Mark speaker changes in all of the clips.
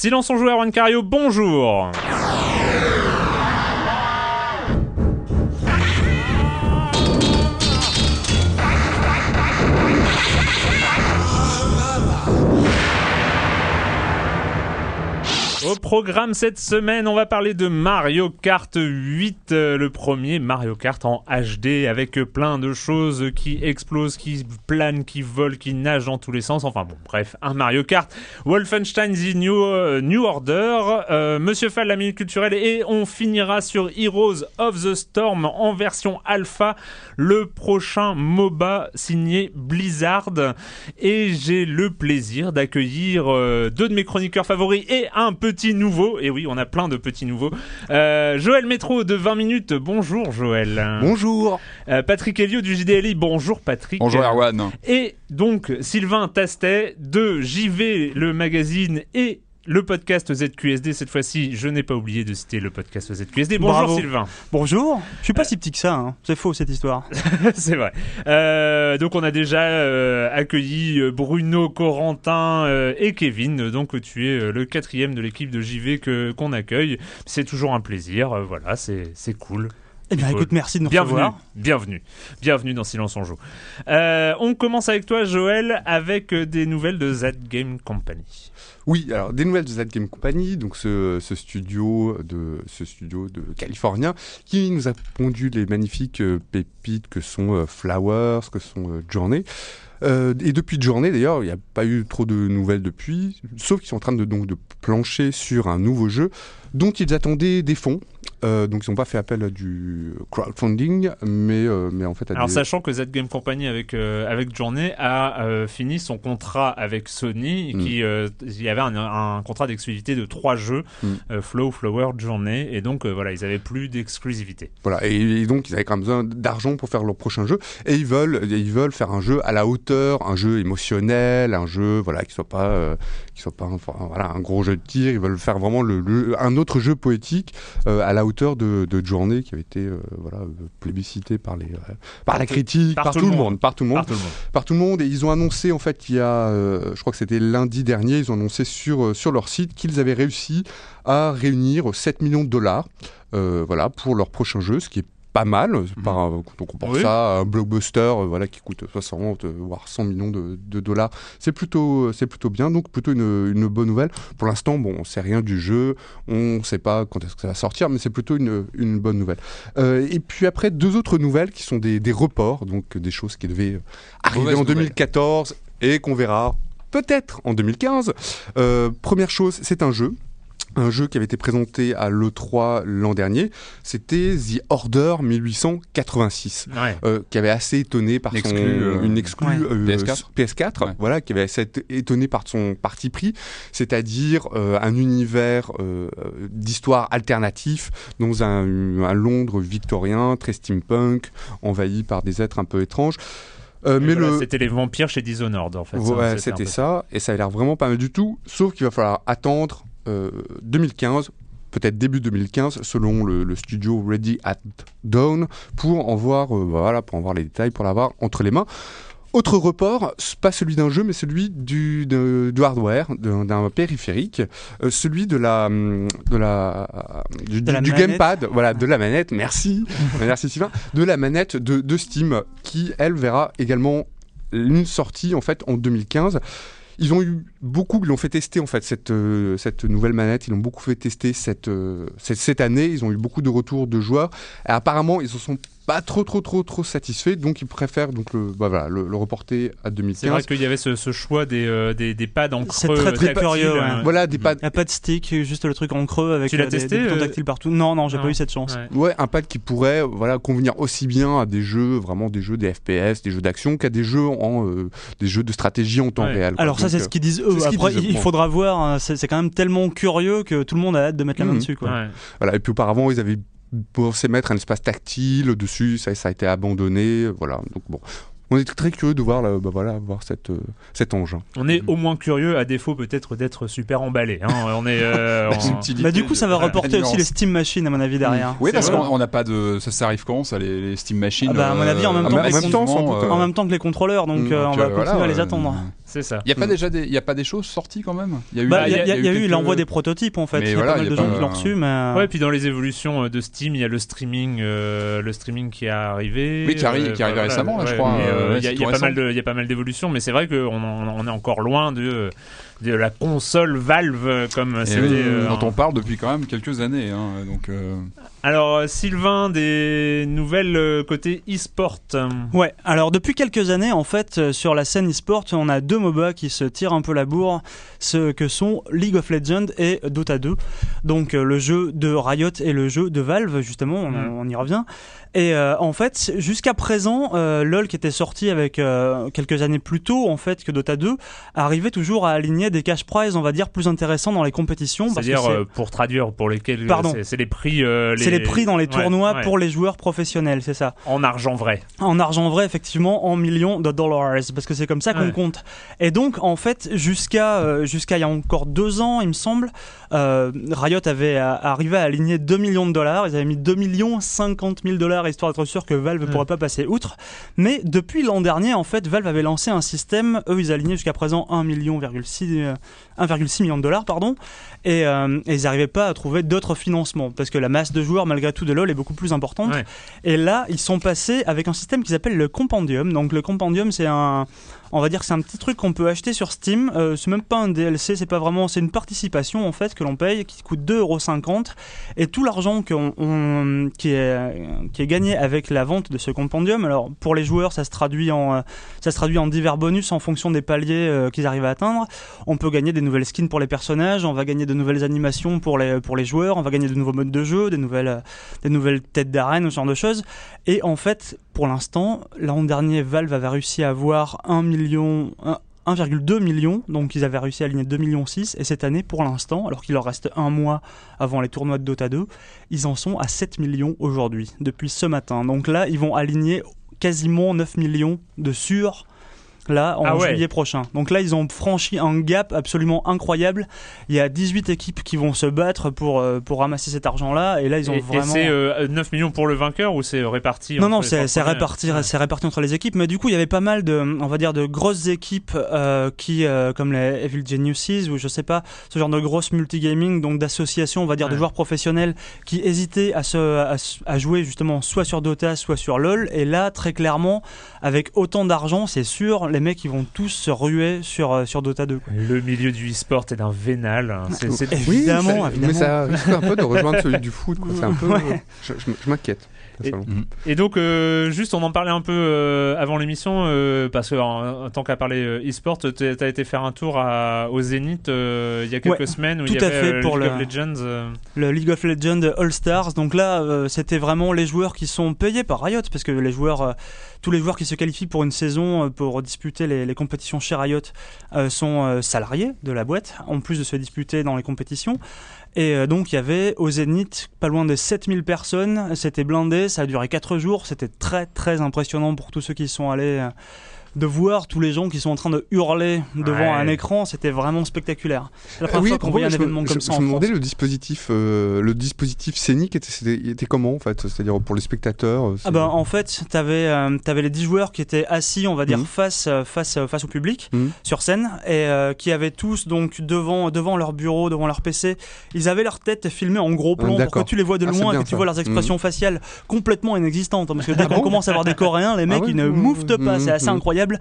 Speaker 1: Silence on joueur, Juan Cario, bonjour. Au programme cette semaine, on va parler de Mario Kart 8, euh, le premier Mario Kart en HD avec plein de choses qui explosent, qui planent, qui volent, qui nagent dans tous les sens. Enfin bon, bref, un Mario Kart. Wolfenstein The New, euh, Order, euh, Monsieur Fall, la minute culturelle, et on finira sur Heroes of the Storm en version alpha, le prochain MOBA signé Blizzard. Et j'ai le plaisir d'accueillir deux de mes chroniqueurs favoris et un petit nouveau. Et oui, on a plein de petits nouveaux. Euh, Joël Métro de 20 minutes. Bonjour Joël.
Speaker 2: Bonjour.
Speaker 1: Euh, Patrick Elio du JDLI. Bonjour Patrick.
Speaker 3: Bonjour Erwan.
Speaker 1: Et donc Sylvain Tastet de JV le magazine et le podcast ZQSD. Cette fois-ci, je n'ai pas oublié de citer le podcast ZQSD. Bonjour
Speaker 2: Bravo.
Speaker 1: Sylvain.
Speaker 2: Bonjour. Je suis pas si petit que ça. hein. C'est faux cette histoire.
Speaker 1: C'est vrai. Euh, donc on a déjà euh, accueilli euh, Bruno, Corentin euh, et Kevin. Donc tu es euh, le quatrième de l'équipe de JV que qu'on accueille. C'est toujours un plaisir. Euh, voilà, c'est c'est cool.
Speaker 2: Eh bien, écoute, merci de nous
Speaker 1: Bienvenue,
Speaker 2: recevoir.
Speaker 1: bienvenue, bienvenue dans Silence on joue. Euh, on commence avec toi, Joël, avec euh, des nouvelles de Z Game Company.
Speaker 3: Oui, alors des nouvelles de Z Game Company, donc ce, studio de ce studio de californien qui nous a pondu les magnifiques euh, pépites que sont euh, Flowers, que sont euh, Journey. Et depuis Journée, d'ailleurs, il n'y a pas eu trop de nouvelles depuis, sauf qu'ils sont en train de, donc, de plancher sur un nouveau jeu dont ils attendaient des fonds. Euh, donc ils n'ont pas fait appel à du crowdfunding, mais, euh, mais en fait à
Speaker 1: Alors
Speaker 3: des...
Speaker 1: sachant que Z Game Company avec euh, avec Journey a euh, fini son contrat avec Sony,
Speaker 3: Mm.
Speaker 1: qui il y avait un, un contrat d'exclusivité de trois jeux,
Speaker 3: Mm.
Speaker 1: Flow, Flower, Journey, et donc voilà, ils avaient plus d'exclusivité.
Speaker 3: Voilà, et, et donc ils avaient quand même besoin d'argent pour faire leur prochain jeu, et ils veulent, ils veulent faire un jeu à la hauteur, un jeu émotionnel, un jeu voilà qui soit pas, qui soit pas, enfin, voilà, un gros jeu de tir. Ils veulent faire vraiment le, le- un autre jeu poétique euh, à la hauteur de, de Journée qui avait été euh, voilà euh, plébiscité par les, par la critique, par, tout le monde, par tout le monde.
Speaker 1: Par tout le monde.
Speaker 3: par tout le monde. Et ils ont annoncé en fait il y a je crois que c'était lundi dernier ils ont annoncé sur, sur leur site qu'ils avaient réussi à réunir 7 millions de dollars euh, voilà pour leur prochain jeu ce qui est pas mal par, un- quand on compare
Speaker 1: Oui.
Speaker 3: ça à un blockbuster euh, voilà qui coûte 60 euh, voire 100 millions de, de dollars c'est plutôt c'est plutôt bien donc plutôt une, une bonne nouvelle pour l'instant bon on sait rien du jeu on sait pas quand est-ce que ça va sortir mais c'est plutôt une, une bonne nouvelle euh, et puis après deux autres nouvelles qui sont des, des reports donc des choses qui devaient euh, arriver en
Speaker 4: nouvelle.
Speaker 3: 2014 et qu'on verra peut-être en 2015. Euh, première chose, c'est un jeu. Un jeu qui avait été présenté à l'E3 l'an dernier, c'était The Order 1886,
Speaker 1: Ouais.
Speaker 3: euh, qui avait assez étonné par son
Speaker 4: euh,
Speaker 3: une exclue
Speaker 2: ouais.
Speaker 3: euh,
Speaker 4: PS4.
Speaker 3: PS4,
Speaker 4: Ouais.
Speaker 3: voilà, qui avait assez étonné par son parti pris, c'est-à-dire euh, un univers euh, d'histoire alternatif dans un, un Londres victorien, très steampunk, envahi par des êtres un peu étranges. Euh, mais
Speaker 1: Voilà,
Speaker 3: le,
Speaker 1: C'était les vampires chez Dishonored en fait.
Speaker 3: Ouais,
Speaker 1: un
Speaker 3: c'était ça, et ça a l'air vraiment pas mal du tout, sauf qu'il va falloir attendre 2015, peut-être début 2015, selon le, le studio Ready at Dawn, pour en voir, euh, voilà, pour en voir les détails, pour l'avoir entre les mains. Autre report, pas celui d'un jeu, mais celui du, de- du hardware, d'un périphérique, euh, celui de la, de la, du,
Speaker 2: De la
Speaker 3: du
Speaker 2: manette.
Speaker 3: gamepad, voilà, de la manette. Merci, merci Sylvain, de la manette de, de Steam, qui elle verra également une sortie en fait en 2015. Ils ont eu beaucoup, ils l'ont fait tester en fait cette, euh, cette nouvelle manette, ils l'ont beaucoup fait tester cette, euh, cette, cette année, ils ont eu beaucoup de retours de joueurs. Et apparemment ils ne sont pas trop trop trop trop satisfaits donc ils préfèrent donc le, bah, voilà, le, le reporter à
Speaker 1: C'est vrai
Speaker 3: 2015.
Speaker 1: qu'il y avait ce, ce choix des, euh, des, des pads en
Speaker 2: C'est
Speaker 1: creux.
Speaker 2: très, très
Speaker 1: tactiles,
Speaker 2: curieux, ouais.
Speaker 1: euh,
Speaker 3: Voilà des pads,
Speaker 2: n'y a pas de stick, juste le truc en creux avec
Speaker 1: Tu l'as
Speaker 2: euh, des,
Speaker 1: testé,
Speaker 2: des boutons
Speaker 1: euh
Speaker 2: tactiles partout. Non, non, j'ai pas eu cette chance.
Speaker 1: ouais.
Speaker 3: ouais, un pad qui pourrait voilà convenir aussi bien à des jeux vraiment des jeux des FPS, des jeux d'action qu'à des jeux en euh, des jeux de stratégie en temps
Speaker 1: Ouais.
Speaker 3: réel. quoi.
Speaker 2: Alors ça, c'est ce qu'ils disent eux.
Speaker 3: c'est
Speaker 2: Après,
Speaker 3: disent,
Speaker 2: il
Speaker 3: bon.
Speaker 2: faudra voir. hein, C'est c'est quand même tellement curieux que tout le monde a hâte de mettre la main
Speaker 3: Mhm.
Speaker 2: dessus. Quoi.
Speaker 1: Ouais.
Speaker 3: Voilà, et puis auparavant, ils avaient pensé mettre un espace tactile dessus, ça, ça a été abandonné, voilà. Donc bon, on est très curieux de voir, là, bah, voilà, voir cette, euh, cet engin.
Speaker 1: On est au moins curieux, à défaut peut-être d'être super emballé. hein. On est. euh,
Speaker 2: Bah du coup, ça va
Speaker 4: de-
Speaker 2: reporter aussi les Steam Machines à mon avis derrière.
Speaker 4: Oui, parce qu'on on n'a pas de. Ça, ça arrive quand, ça, les, les Steam Machines
Speaker 2: Ah bah, à mon avis, en même
Speaker 4: euh,
Speaker 2: temps
Speaker 4: euh,
Speaker 2: En même temps que les contrôleurs, donc
Speaker 3: Mm,
Speaker 2: euh, on va
Speaker 4: euh,
Speaker 2: continuer
Speaker 4: voilà,
Speaker 2: à les
Speaker 4: euh,
Speaker 2: attendre.
Speaker 1: C'est ça.
Speaker 4: Il y a pas
Speaker 3: Mm.
Speaker 4: déjà des, il y a pas des choses sorties quand même. Il y a eu,
Speaker 2: Bah, il y a, il y a eu
Speaker 4: quelques-
Speaker 2: l'envoi des prototypes en fait.
Speaker 4: Mais
Speaker 2: il y a
Speaker 4: voilà,
Speaker 2: pas mal de gens
Speaker 4: pas-
Speaker 2: qui l'ont reçu, mais.
Speaker 1: Ouais, puis dans les évolutions euh, de Steam, il y a le streaming, euh, le streaming qui est arrivé.
Speaker 4: Oui, qui arrive-
Speaker 1: euh,
Speaker 4: qui arrive
Speaker 1: voilà,
Speaker 4: récemment, là, je crois, euh,
Speaker 1: euh,
Speaker 4: ouais,
Speaker 1: Il y a- pas mal de, il y a pas mal d'évolutions, mais c'est vrai qu'on en- on est encore loin de de la console Valve euh, comme
Speaker 4: Et
Speaker 1: c'était.
Speaker 4: oui,
Speaker 1: euh,
Speaker 4: dont on parle depuis quand même quelques années. hein, donc, euh,
Speaker 1: Alors euh, Sylvain, des nouvelles euh, côté e-sport.
Speaker 2: Ouais, alors depuis quelques années, en fait, euh, sur la scène e-sport, on a deux MOBA qui se tirent un peu la bourre, ce que sont League of Legends et Dota 2. Donc le jeu de Riot et le jeu de Valve, justement, on, on y revient. Et euh, en fait, jusqu'à présent, euh, LoL qui était sorti avec euh, quelques années plus tôt, en fait, que Dota 2, arrivait toujours à aligner des cash prizes, on va dire, plus intéressants dans les compétitions.
Speaker 1: C'est-à-dire
Speaker 2: c'est-
Speaker 1: pour traduire pour lesquels
Speaker 2: Pardon.
Speaker 1: c'est- les prix. euh,
Speaker 2: c'est les prix dans les
Speaker 1: Ouais,
Speaker 2: tournois
Speaker 1: ouais.
Speaker 2: pour les joueurs professionnels, c'est ça.
Speaker 1: en argent vrai.
Speaker 2: En argent vrai, effectivement, en millions de dollars, parce que c'est comme ça qu'on
Speaker 1: Ouais.
Speaker 2: compte. Et donc, en fait, jusqu'à euh, jusqu'à il y a encore deux ans, il me semble, euh, Riot avait euh, arrivé à aligner 2 millions de dollars. Ils avaient mis 2 millions 50 000 dollars, histoire d'être sûr que Valve ne
Speaker 1: Ouais.
Speaker 2: pourrait pas passer outre. Mais depuis l'an dernier, en fait, Valve avait lancé un système. Eux, ils alignaient jusqu'à présent 1 million, euh, 1,6 million de dollars, pardon. Et, euh, et ils n'arrivaient pas à trouver d'autres financements, parce que la masse de joueurs, malgré tout, de LoL est beaucoup plus importante.
Speaker 1: Ouais.
Speaker 2: Et là, ils sont passés avec un système qu'ils appellent le Compendium. Donc le Compendium, c'est un, on va dire que c'est un petit truc qu'on peut acheter sur Steam. Euh, c'est même pas un DLC, c'est pas vraiment, c'est une participation en fait que l'on paye, qui coûte 2,50€. Et tout l'argent qui est gagné avec la vente de ce Compendium. Alors pour les joueurs, ça se traduit en, euh, divers bonus en fonction des paliers euh, qu'ils arrivent à atteindre. On peut gagner des nouvelles skins pour les personnages, on va gagner de nouvelles animations pour les pour les joueurs, on va gagner de nouveaux modes de jeu, des nouvelles euh, des nouvelles têtes d'arène, ce genre de choses. Et en fait, pour l'instant, l'an dernier, Valve avait réussi à avoir 1 million, un- 1,2 million, donc ils avaient réussi à aligner 2 millions 6, et cette année, pour l'instant, alors qu'il leur reste un mois avant les tournois de Dota 2, ils en sont à 7 millions aujourd'hui, depuis ce matin. Donc là, ils vont aligner quasiment 9 millions de sur là en
Speaker 1: Ah ouais.
Speaker 2: juillet prochain. Donc là, ils ont franchi un gap absolument incroyable. Il y a 18 équipes qui vont se battre pour, euh, pour ramasser cet argent-là, et là, ils ont
Speaker 1: et, et
Speaker 2: vraiment...
Speaker 1: c'est euh, 9 millions pour le vainqueur ou c'est réparti
Speaker 2: Non, non, c'est réparti,
Speaker 1: Ouais.
Speaker 2: c'est réparti entre les équipes, mais du coup, il y avait pas mal de, on va dire, de grosses équipes euh, qui, euh, comme les Evil Geniuses ou je sais pas, ce genre de grosses multigaming, donc d'associations, on va dire, de joueurs professionnels qui hésitaient à se, à, se- à jouer justement soit sur Dota, soit sur LoL, et là, très clairement, avec autant d'argent, c'est sûr, les mecs, ils vont tous se ruer sur euh, sur Dota 2. quoi.
Speaker 1: Le milieu du e-sport est un vénal. hein. C'est- c'est-
Speaker 2: Évidemment,
Speaker 3: ça-
Speaker 2: évidemment.
Speaker 3: Mais ça risque un peu de rejoindre celui du foot. quoi. C'est un peu.
Speaker 2: Ouais.
Speaker 3: Je, je- je m'inquiète. Personnellement.
Speaker 1: Et donc, euh, juste, on en parlait un peu euh, avant l'émission, euh, parce que en, en tant qu'à parler euh, e-sport, tu as été faire un tour à, au Zénith euh, il y a quelques
Speaker 2: Ouais,
Speaker 1: semaines où
Speaker 2: tout
Speaker 1: il y
Speaker 2: à
Speaker 1: avait
Speaker 2: fait,
Speaker 1: euh,
Speaker 2: pour
Speaker 1: League
Speaker 2: le-
Speaker 1: of Legends. euh,
Speaker 2: le League of Legends All Stars. Donc là, euh, c'était vraiment les joueurs qui sont payés par Riot, parce que les joueurs, euh, tous les joueurs qui se qualifient pour une saison pour disputer les, les compétitions chez Riot euh, sont euh, salariés de la boîte, en plus de se disputer dans les compétitions. Et euh, donc il y avait au Zénith pas loin de 7000 personnes, c'était blindé, ça a duré 4 jours, c'était très très impressionnant pour tous ceux qui sont allés. Euh, de voir tous les gens qui sont en train de hurler devant
Speaker 1: Ouais.
Speaker 2: un écran, c'était vraiment spectaculaire. C'est la
Speaker 3: Ah
Speaker 2: première
Speaker 3: oui,
Speaker 2: fois qu'on voyait un
Speaker 3: je
Speaker 2: événement comme
Speaker 3: je-
Speaker 2: ça
Speaker 3: Je
Speaker 2: en
Speaker 3: me
Speaker 2: France.
Speaker 3: demandais le dispositif, euh, le dispositif scénique était, était comment en fait? C'est-à-dire pour les spectateurs euh,
Speaker 2: Ah bah, en fait, tu avais, les 10 joueurs qui étaient assis, on va dire,
Speaker 3: Mhm.
Speaker 2: face, euh, face, euh, face au public,
Speaker 3: Mhm.
Speaker 2: sur scène, et euh, qui avaient tous, donc, devant, devant leur bureau, devant leur PC, ils avaient leur tête filmée en gros plan pour que tu les vois de
Speaker 3: Ah,
Speaker 2: loin et que tu vois leurs expressions faciales complètement inexistantes. hein, Parce que dès
Speaker 3: Ah
Speaker 2: qu'on
Speaker 3: bon
Speaker 2: commence à voir des Coréens, les mecs,
Speaker 3: ouais
Speaker 2: ils ne mouftent pas, c'est assez
Speaker 3: Mhm.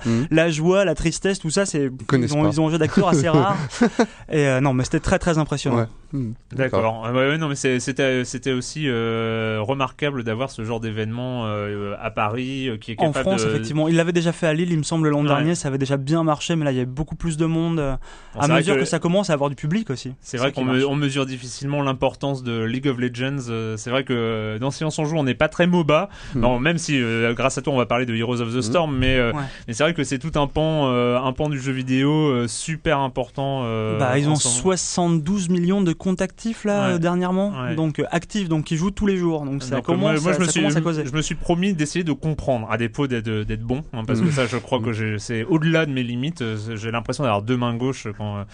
Speaker 3: Mhm.
Speaker 2: La joie, la tristesse, tout ça, c'est ils ont, ils ont un jeu d'acteur assez rare. et euh, non, mais c'était très très impressionnant.
Speaker 3: Ouais. Mhm.
Speaker 1: D'accord. Ah ouais, ouais, non, mais c'est- c'était c'était aussi euh, remarquable d'avoir ce genre d'événement euh, à Paris euh, qui est
Speaker 2: En
Speaker 1: capable
Speaker 2: France,
Speaker 1: de.
Speaker 2: effectivement. Il l'avait déjà fait à Lille, il me semble, l'an
Speaker 1: Ouais.
Speaker 2: dernier. Ça avait déjà bien marché, mais là, il y avait beaucoup plus de monde. euh,
Speaker 1: Bon,
Speaker 2: à mesure que...
Speaker 1: que-
Speaker 2: ça commence à avoir du public aussi.
Speaker 1: C'est vrai qu'on me-
Speaker 2: marche.
Speaker 1: on mesure difficilement l'importance de League of Legends. Euh, C'est vrai que euh, dans Silence on joue, on n'est pas très MOBA. Non, même si euh, grâce à toi, on va parler de Heroes of the Storm, mais, euh,
Speaker 2: Ouais.
Speaker 1: mais c'est vrai que c'est tout un pan, euh, un pan du jeu vidéo euh, super important. euh,
Speaker 2: bah, ils ont
Speaker 1: ce moment.
Speaker 2: 72 millions de comptes actifs là
Speaker 1: Ouais.
Speaker 2: dernièrement,
Speaker 1: Ouais.
Speaker 2: donc actifs, donc qui jouent tous les jours. Donc ça
Speaker 1: Donc,
Speaker 2: commence,
Speaker 1: moi, moi, je,
Speaker 2: ça,
Speaker 1: me
Speaker 2: ça
Speaker 1: suis,
Speaker 2: commence à causer.
Speaker 1: je me suis promis d'essayer de comprendre, à défaut d'être bon, hein, parce que
Speaker 3: Mhm.
Speaker 1: ça, je crois que c'est au-delà de mes limites. J'ai l'impression d'avoir deux mains gauches quand,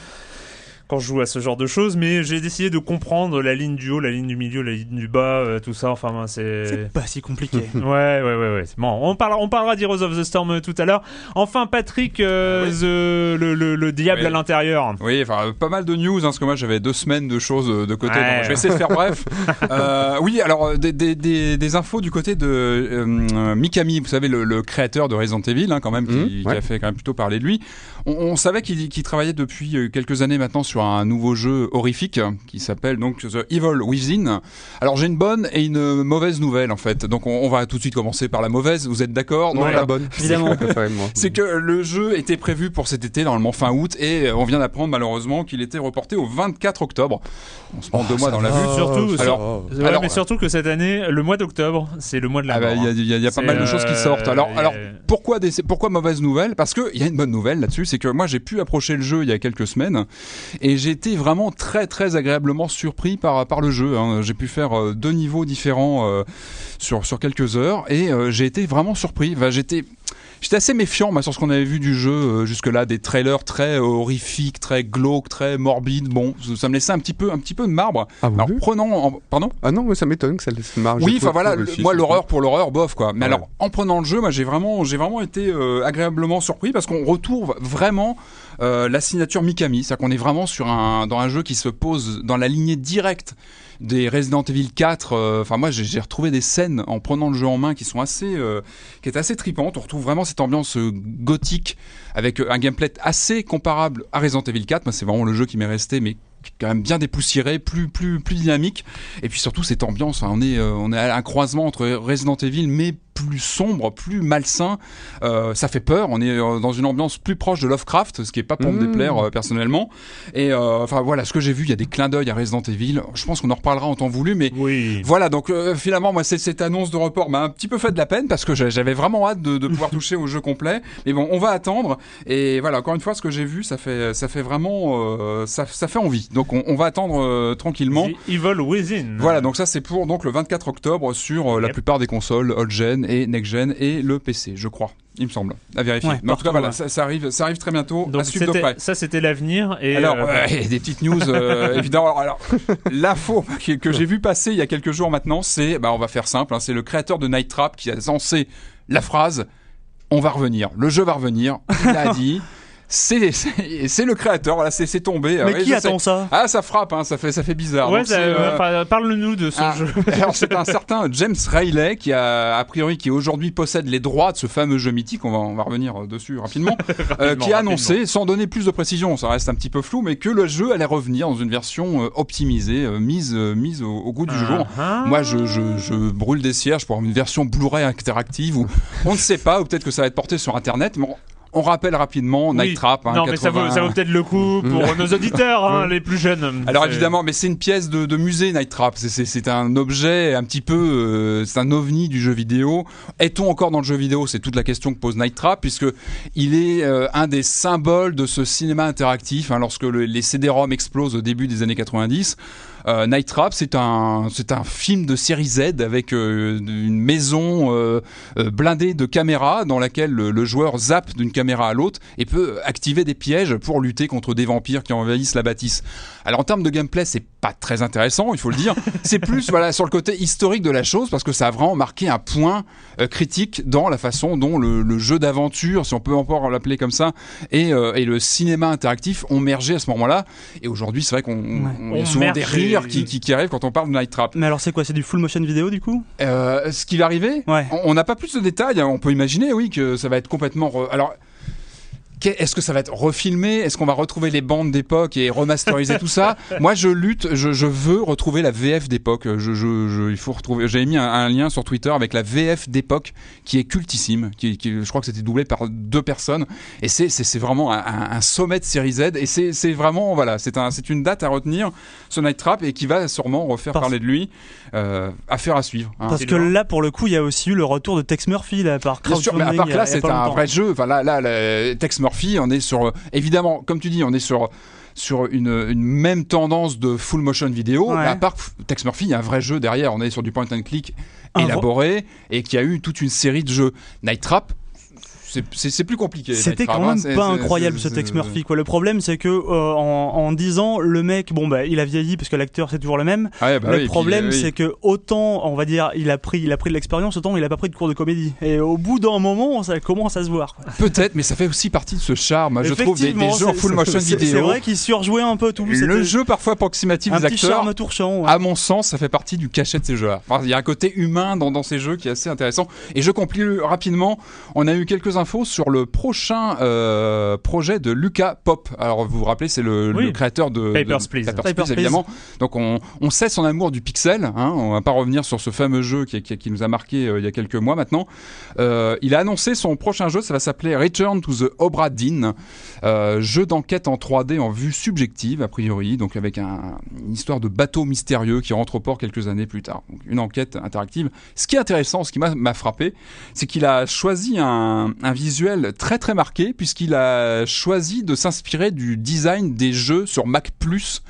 Speaker 1: quand je joue à ce genre de choses, mais j'ai décidé de comprendre la ligne du haut, la ligne du milieu, la ligne du bas, euh, tout ça. Enfin, ben, c'est.
Speaker 2: C'est pas si compliqué.
Speaker 1: Ouais, ouais, ouais, ouais. Bon, on parlera, on parlera d'Heroes of the Storm euh, tout à l'heure. Enfin, Patrick, euh, the- le, le, le diable
Speaker 4: Oui.
Speaker 1: à l'intérieur.
Speaker 4: Oui, enfin, pas mal de news, hein, parce que moi j'avais deux semaines de choses de côté,
Speaker 1: Ouais.
Speaker 4: donc je vais essayer de faire bref. Euh, oui, alors des, des, des, des infos du côté de euh, Mikami, vous savez, le, le créateur de Resident Evil, hein, quand même, qui, qui
Speaker 3: ouais.
Speaker 4: a fait quand même plutôt parler de lui. On, on savait qu'il qu'il travaillait depuis quelques années maintenant sur un nouveau jeu horrifique euh, qui s'appelle donc The Evil Within. Alors j'ai une bonne et une mauvaise nouvelle en fait. Donc on, on va tout de suite commencer par la mauvaise. Vous êtes d'accord?
Speaker 3: Non,
Speaker 4: euh,
Speaker 3: la bonne.
Speaker 2: Évidemment.
Speaker 3: C'est
Speaker 4: que le jeu était prévu pour cet été, normalement fin août, et euh, on vient d'apprendre malheureusement qu'il était reporté au 24 octobre. On se prend deux mois dans la vue.
Speaker 1: Surtout-
Speaker 4: Alors,
Speaker 1: Ouais,
Speaker 4: Alors,
Speaker 1: mais surtout que cette année, le mois d'octobre, c'est le mois de la
Speaker 4: Ah bah,
Speaker 1: mort.
Speaker 4: Il y a, il y a- il y a pas
Speaker 1: C'est,
Speaker 4: mal de choses qui
Speaker 1: euh,
Speaker 4: sortent. Alors, alors pourquoi, des, pourquoi mauvaise nouvelle? Parce qu'il y a une bonne nouvelle là-dessus, c'est que moi j'ai pu approcher le jeu il y a quelques semaines et j'ai été vraiment très très agréablement surpris par, par le jeu. hein. J'ai pu faire euh, deux niveaux différents euh, sur, sur quelques heures et euh, j'ai été vraiment surpris. Enfin, j'étais. J'étais assez méfiant moi, sur ce qu'on avait vu du jeu euh, jusque-là, des trailers très horrifiques, très glauques, très morbides. Bon, ça- me laissait un petit peu, un petit peu de marbre.
Speaker 3: Ah,
Speaker 4: Alors
Speaker 3: vu
Speaker 4: prenant, en- pardon?
Speaker 3: Ah non, mais ça m'étonne que ça laisse marge.
Speaker 4: Oui, enfin voilà, le- moi l'horreur pour l'horreur, bof quoi. Mais
Speaker 3: Ouais.
Speaker 4: alors, en prenant le jeu, moi j'ai vraiment, j'ai vraiment été euh, agréablement surpris parce qu'on retrouve vraiment euh, la signature Mikami, c'est-à-dire qu'on est vraiment sur un dans un jeu qui se pose dans la lignée directe des Resident Evil 4. euh, Enfin moi j'ai retrouvé des scènes en prenant le jeu en main qui sont assez, euh, qui est assez. On retrouve vraiment cette ambiance euh, gothique avec un gameplay assez comparable à Resident Evil 4. Moi c'est vraiment le jeu qui m'est resté, mais quand même bien dépoussiéré, plus plus plus dynamique. Et puis surtout cette ambiance, hein, on est on est à un croisement entre Resident Evil mais plus sombre, plus malsain. Euh, ça fait peur. On est euh, dans une ambiance plus proche de Lovecraft, ce qui est pas pour me
Speaker 3: Mmh.
Speaker 4: déplaire euh, personnellement. Et euh, enfin voilà, ce que j'ai vu, il y a des clins d'œil à Resident Evil. Je pense qu'on en reparlera en temps voulu, mais
Speaker 1: Oui.
Speaker 4: voilà, donc finalement, moi, cette annonce de report m'a un petit peu fait de la peine parce que j'a- j'avais vraiment hâte de, de pouvoir toucher au jeu complet. Mais bon, on va attendre. Et voilà, encore une fois, ce que j'ai vu, ça fait, ça fait vraiment, ça, ça fait envie. Donc on, on va attendre tranquillement.
Speaker 1: The Evil Within.
Speaker 4: Voilà, donc ça c'est pour donc le 24 octobre sur la
Speaker 1: Yep.
Speaker 4: plupart des consoles old gen et next gen et le PC, je crois. Il me semble, à vérifier.
Speaker 2: Ouais,
Speaker 4: Mais en tout cas, voilà, ça, ça arrive, ça arrive très bientôt.
Speaker 1: Donc
Speaker 4: à
Speaker 1: ça c'était l'avenir et
Speaker 4: Alors,
Speaker 1: euh,
Speaker 4: des petites news, euh, évidemment. Alors, l'info que, que j'ai vu passer il y a quelques jours maintenant, c'est, bah, on va faire simple, hein, c'est le créateur de Night Trap qui a lancé la phrase "On va revenir, le jeu va revenir." Il a dit, c'est le créateur, voilà, c'est tombé.
Speaker 2: Mais
Speaker 4: Ouais,
Speaker 2: qui attend
Speaker 4: sais.
Speaker 2: ça
Speaker 4: Ah, ça frappe, hein, ça fait ça fait bizarre.
Speaker 1: ouais,
Speaker 4: euh,
Speaker 1: enfin, parle-nous de ce
Speaker 4: ah,
Speaker 1: jeu.
Speaker 4: Alors c'est un certain James Riley qui a a priori qui aujourd'hui possède les droits de ce fameux jeu mythique. On va on va revenir euh, dessus rapidement. euh, qui a annoncé, sans donner plus de précision, ça reste un petit peu flou, mais que le jeu allait revenir dans une version euh, optimisée, euh, mise euh, mise au, au goût du jour. Moi, je, je, je brûle des cierges pour une version Blu-ray interactive ou on ne sait pas, ou peut-être que ça va être porté sur Internet, mais on, rappelle rapidement
Speaker 1: Oui.
Speaker 4: Night Trap. hein,
Speaker 1: non, mais ça vaut,
Speaker 4: 80.
Speaker 1: ça vaut peut-être le coup pour nos auditeurs, hein, les plus jeunes.
Speaker 4: Alors évidemment, mais c'est une pièce de, de musée Night Trap. C'est- un objet un petit peu, euh, c'est un ovni du jeu vidéo. Est-on encore dans le jeu vidéo? C'est toute la question que pose Night Trap, puisque il est euh, un des symboles de ce cinéma interactif. hein, lorsque le- les CD-ROM explosent au début des années 90, euh, Night Trap, c'est un, c'est un film de série Z avec euh, une maison euh, euh, blindée de caméras dans laquelle le, le joueur zappe d'une caméra à l'autre et peut activer des pièges pour lutter contre des vampires qui envahissent la bâtisse. Alors en termes de gameplay, c'est pas très intéressant, il faut le dire. c'est plus voilà sur le côté historique de la chose parce que ça a vraiment marqué un point euh, critique dans la façon dont le, le jeu d'aventure, si on peut encore l'appeler comme ça, et, euh, et le cinéma interactif ont mergé à ce moment-là. Et aujourd'hui, c'est vrai qu'on on- il y a souvent des
Speaker 1: mergé.
Speaker 4: Qui, qui, qui arrivent quand on parle de Night Trap.
Speaker 2: Mais alors c'est quoi C'est du full motion vidéo du coup?
Speaker 4: Euh, ce qui va arriver,
Speaker 2: Ouais.
Speaker 4: on- n'a pas plus de détails. hein. On peut imaginer, oui, que ça va être complètement. re- Alors. Est-ce que ça va être refilmé? Est-ce qu'on va retrouver les bandes d'époque et remasteriser tout ça? Moi, je lutte, je, je veux retrouver la VF d'époque. Je, je, je- il faut retrouver. J'avais mis un, un lien sur Twitter avec la VF d'époque qui est cultissime. Qui, qui- je crois que c'était doublé par deux personnes. Et c'est, vraiment un, sommet de série Z. Et c'est, c'est vraiment voilà, c'est un, c'est une date à retenir ce Night Trap et qui va sûrement refaire
Speaker 2: Parce-
Speaker 4: parler de lui. Euh, affaire à suivre. hein.
Speaker 2: Parce que là, pour le coup, il y a aussi eu le retour de Tex Murphy là, par
Speaker 4: Bien sûr, mais à part que là, c'est un
Speaker 2: longtemps.
Speaker 4: vrai jeu. Enfin, là, là, Tex Murphy, on est sur, euh, évidemment, comme tu dis, on est sur sur une, une même tendance de full motion vidéo.
Speaker 2: Ouais.
Speaker 4: Mais à part que Tex Murphy, il y a un vrai jeu derrière. On est sur du point and click élaboré et qui a eu toute une série de jeux. Night Trap, c'est- plus compliqué.
Speaker 2: C'était quand
Speaker 4: hein,
Speaker 2: même pas incroyable ce Tex Murphy quoi. Le problème c'est que euh, en, en 10 ans le mec bon bah il a vieilli parce que l'acteur c'est toujours le même.
Speaker 4: Ah ouais, bah
Speaker 2: le
Speaker 4: oui,
Speaker 2: problème
Speaker 4: euh, oui.
Speaker 2: c'est que autant on va dire il a pris il a pris de l'expérience autant il a pas pris de cours de comédie. Et au bout d'un moment ça commence à se voir.
Speaker 4: Peut-être, mais ça fait aussi partie de ce charme, je trouve, des, des jeux en full motion
Speaker 2: c'est- C'est
Speaker 4: vidéo.
Speaker 2: vrai qu'il surjouait un peu tout.
Speaker 4: Le jeu parfois approximatif
Speaker 2: un
Speaker 4: des
Speaker 2: petit
Speaker 4: acteurs,
Speaker 2: charme ouais.
Speaker 4: à mon sens, ça fait partie du cachet de ces jeux-là. Enfin, il y a un côté humain dans, dans ces jeux qui est assez intéressant. Et je conclue rapidement. On a eu quelques infos sur le prochain euh, projet de Lucas Pop. Alors, vous vous rappelez, c'est le,
Speaker 1: Oui.
Speaker 4: le créateur de
Speaker 1: Papers,
Speaker 4: de-
Speaker 1: Please.
Speaker 4: Papers,
Speaker 2: Papers,
Speaker 4: Please,
Speaker 2: Please.
Speaker 4: évidemment. Donc, on, on sait son amour du pixel. Hein. On va pas revenir sur ce fameux jeu qui, qui- qui nous a marqué euh, il y a quelques mois maintenant. Euh, il a annoncé son prochain jeu. Ça va s'appeler Return to the Obra Dinn. Euh, jeu d'enquête en 3D en vue subjective, a priori, donc avec un- une histoire de bateau mystérieux qui rentre au port quelques années plus tard. Donc une enquête interactive. Ce qui est intéressant, ce qui m'a m'a frappé, c'est qu'il a choisi un, un visuel très très marqué, puisqu'il a choisi de s'inspirer du design des jeux sur Mac Plus.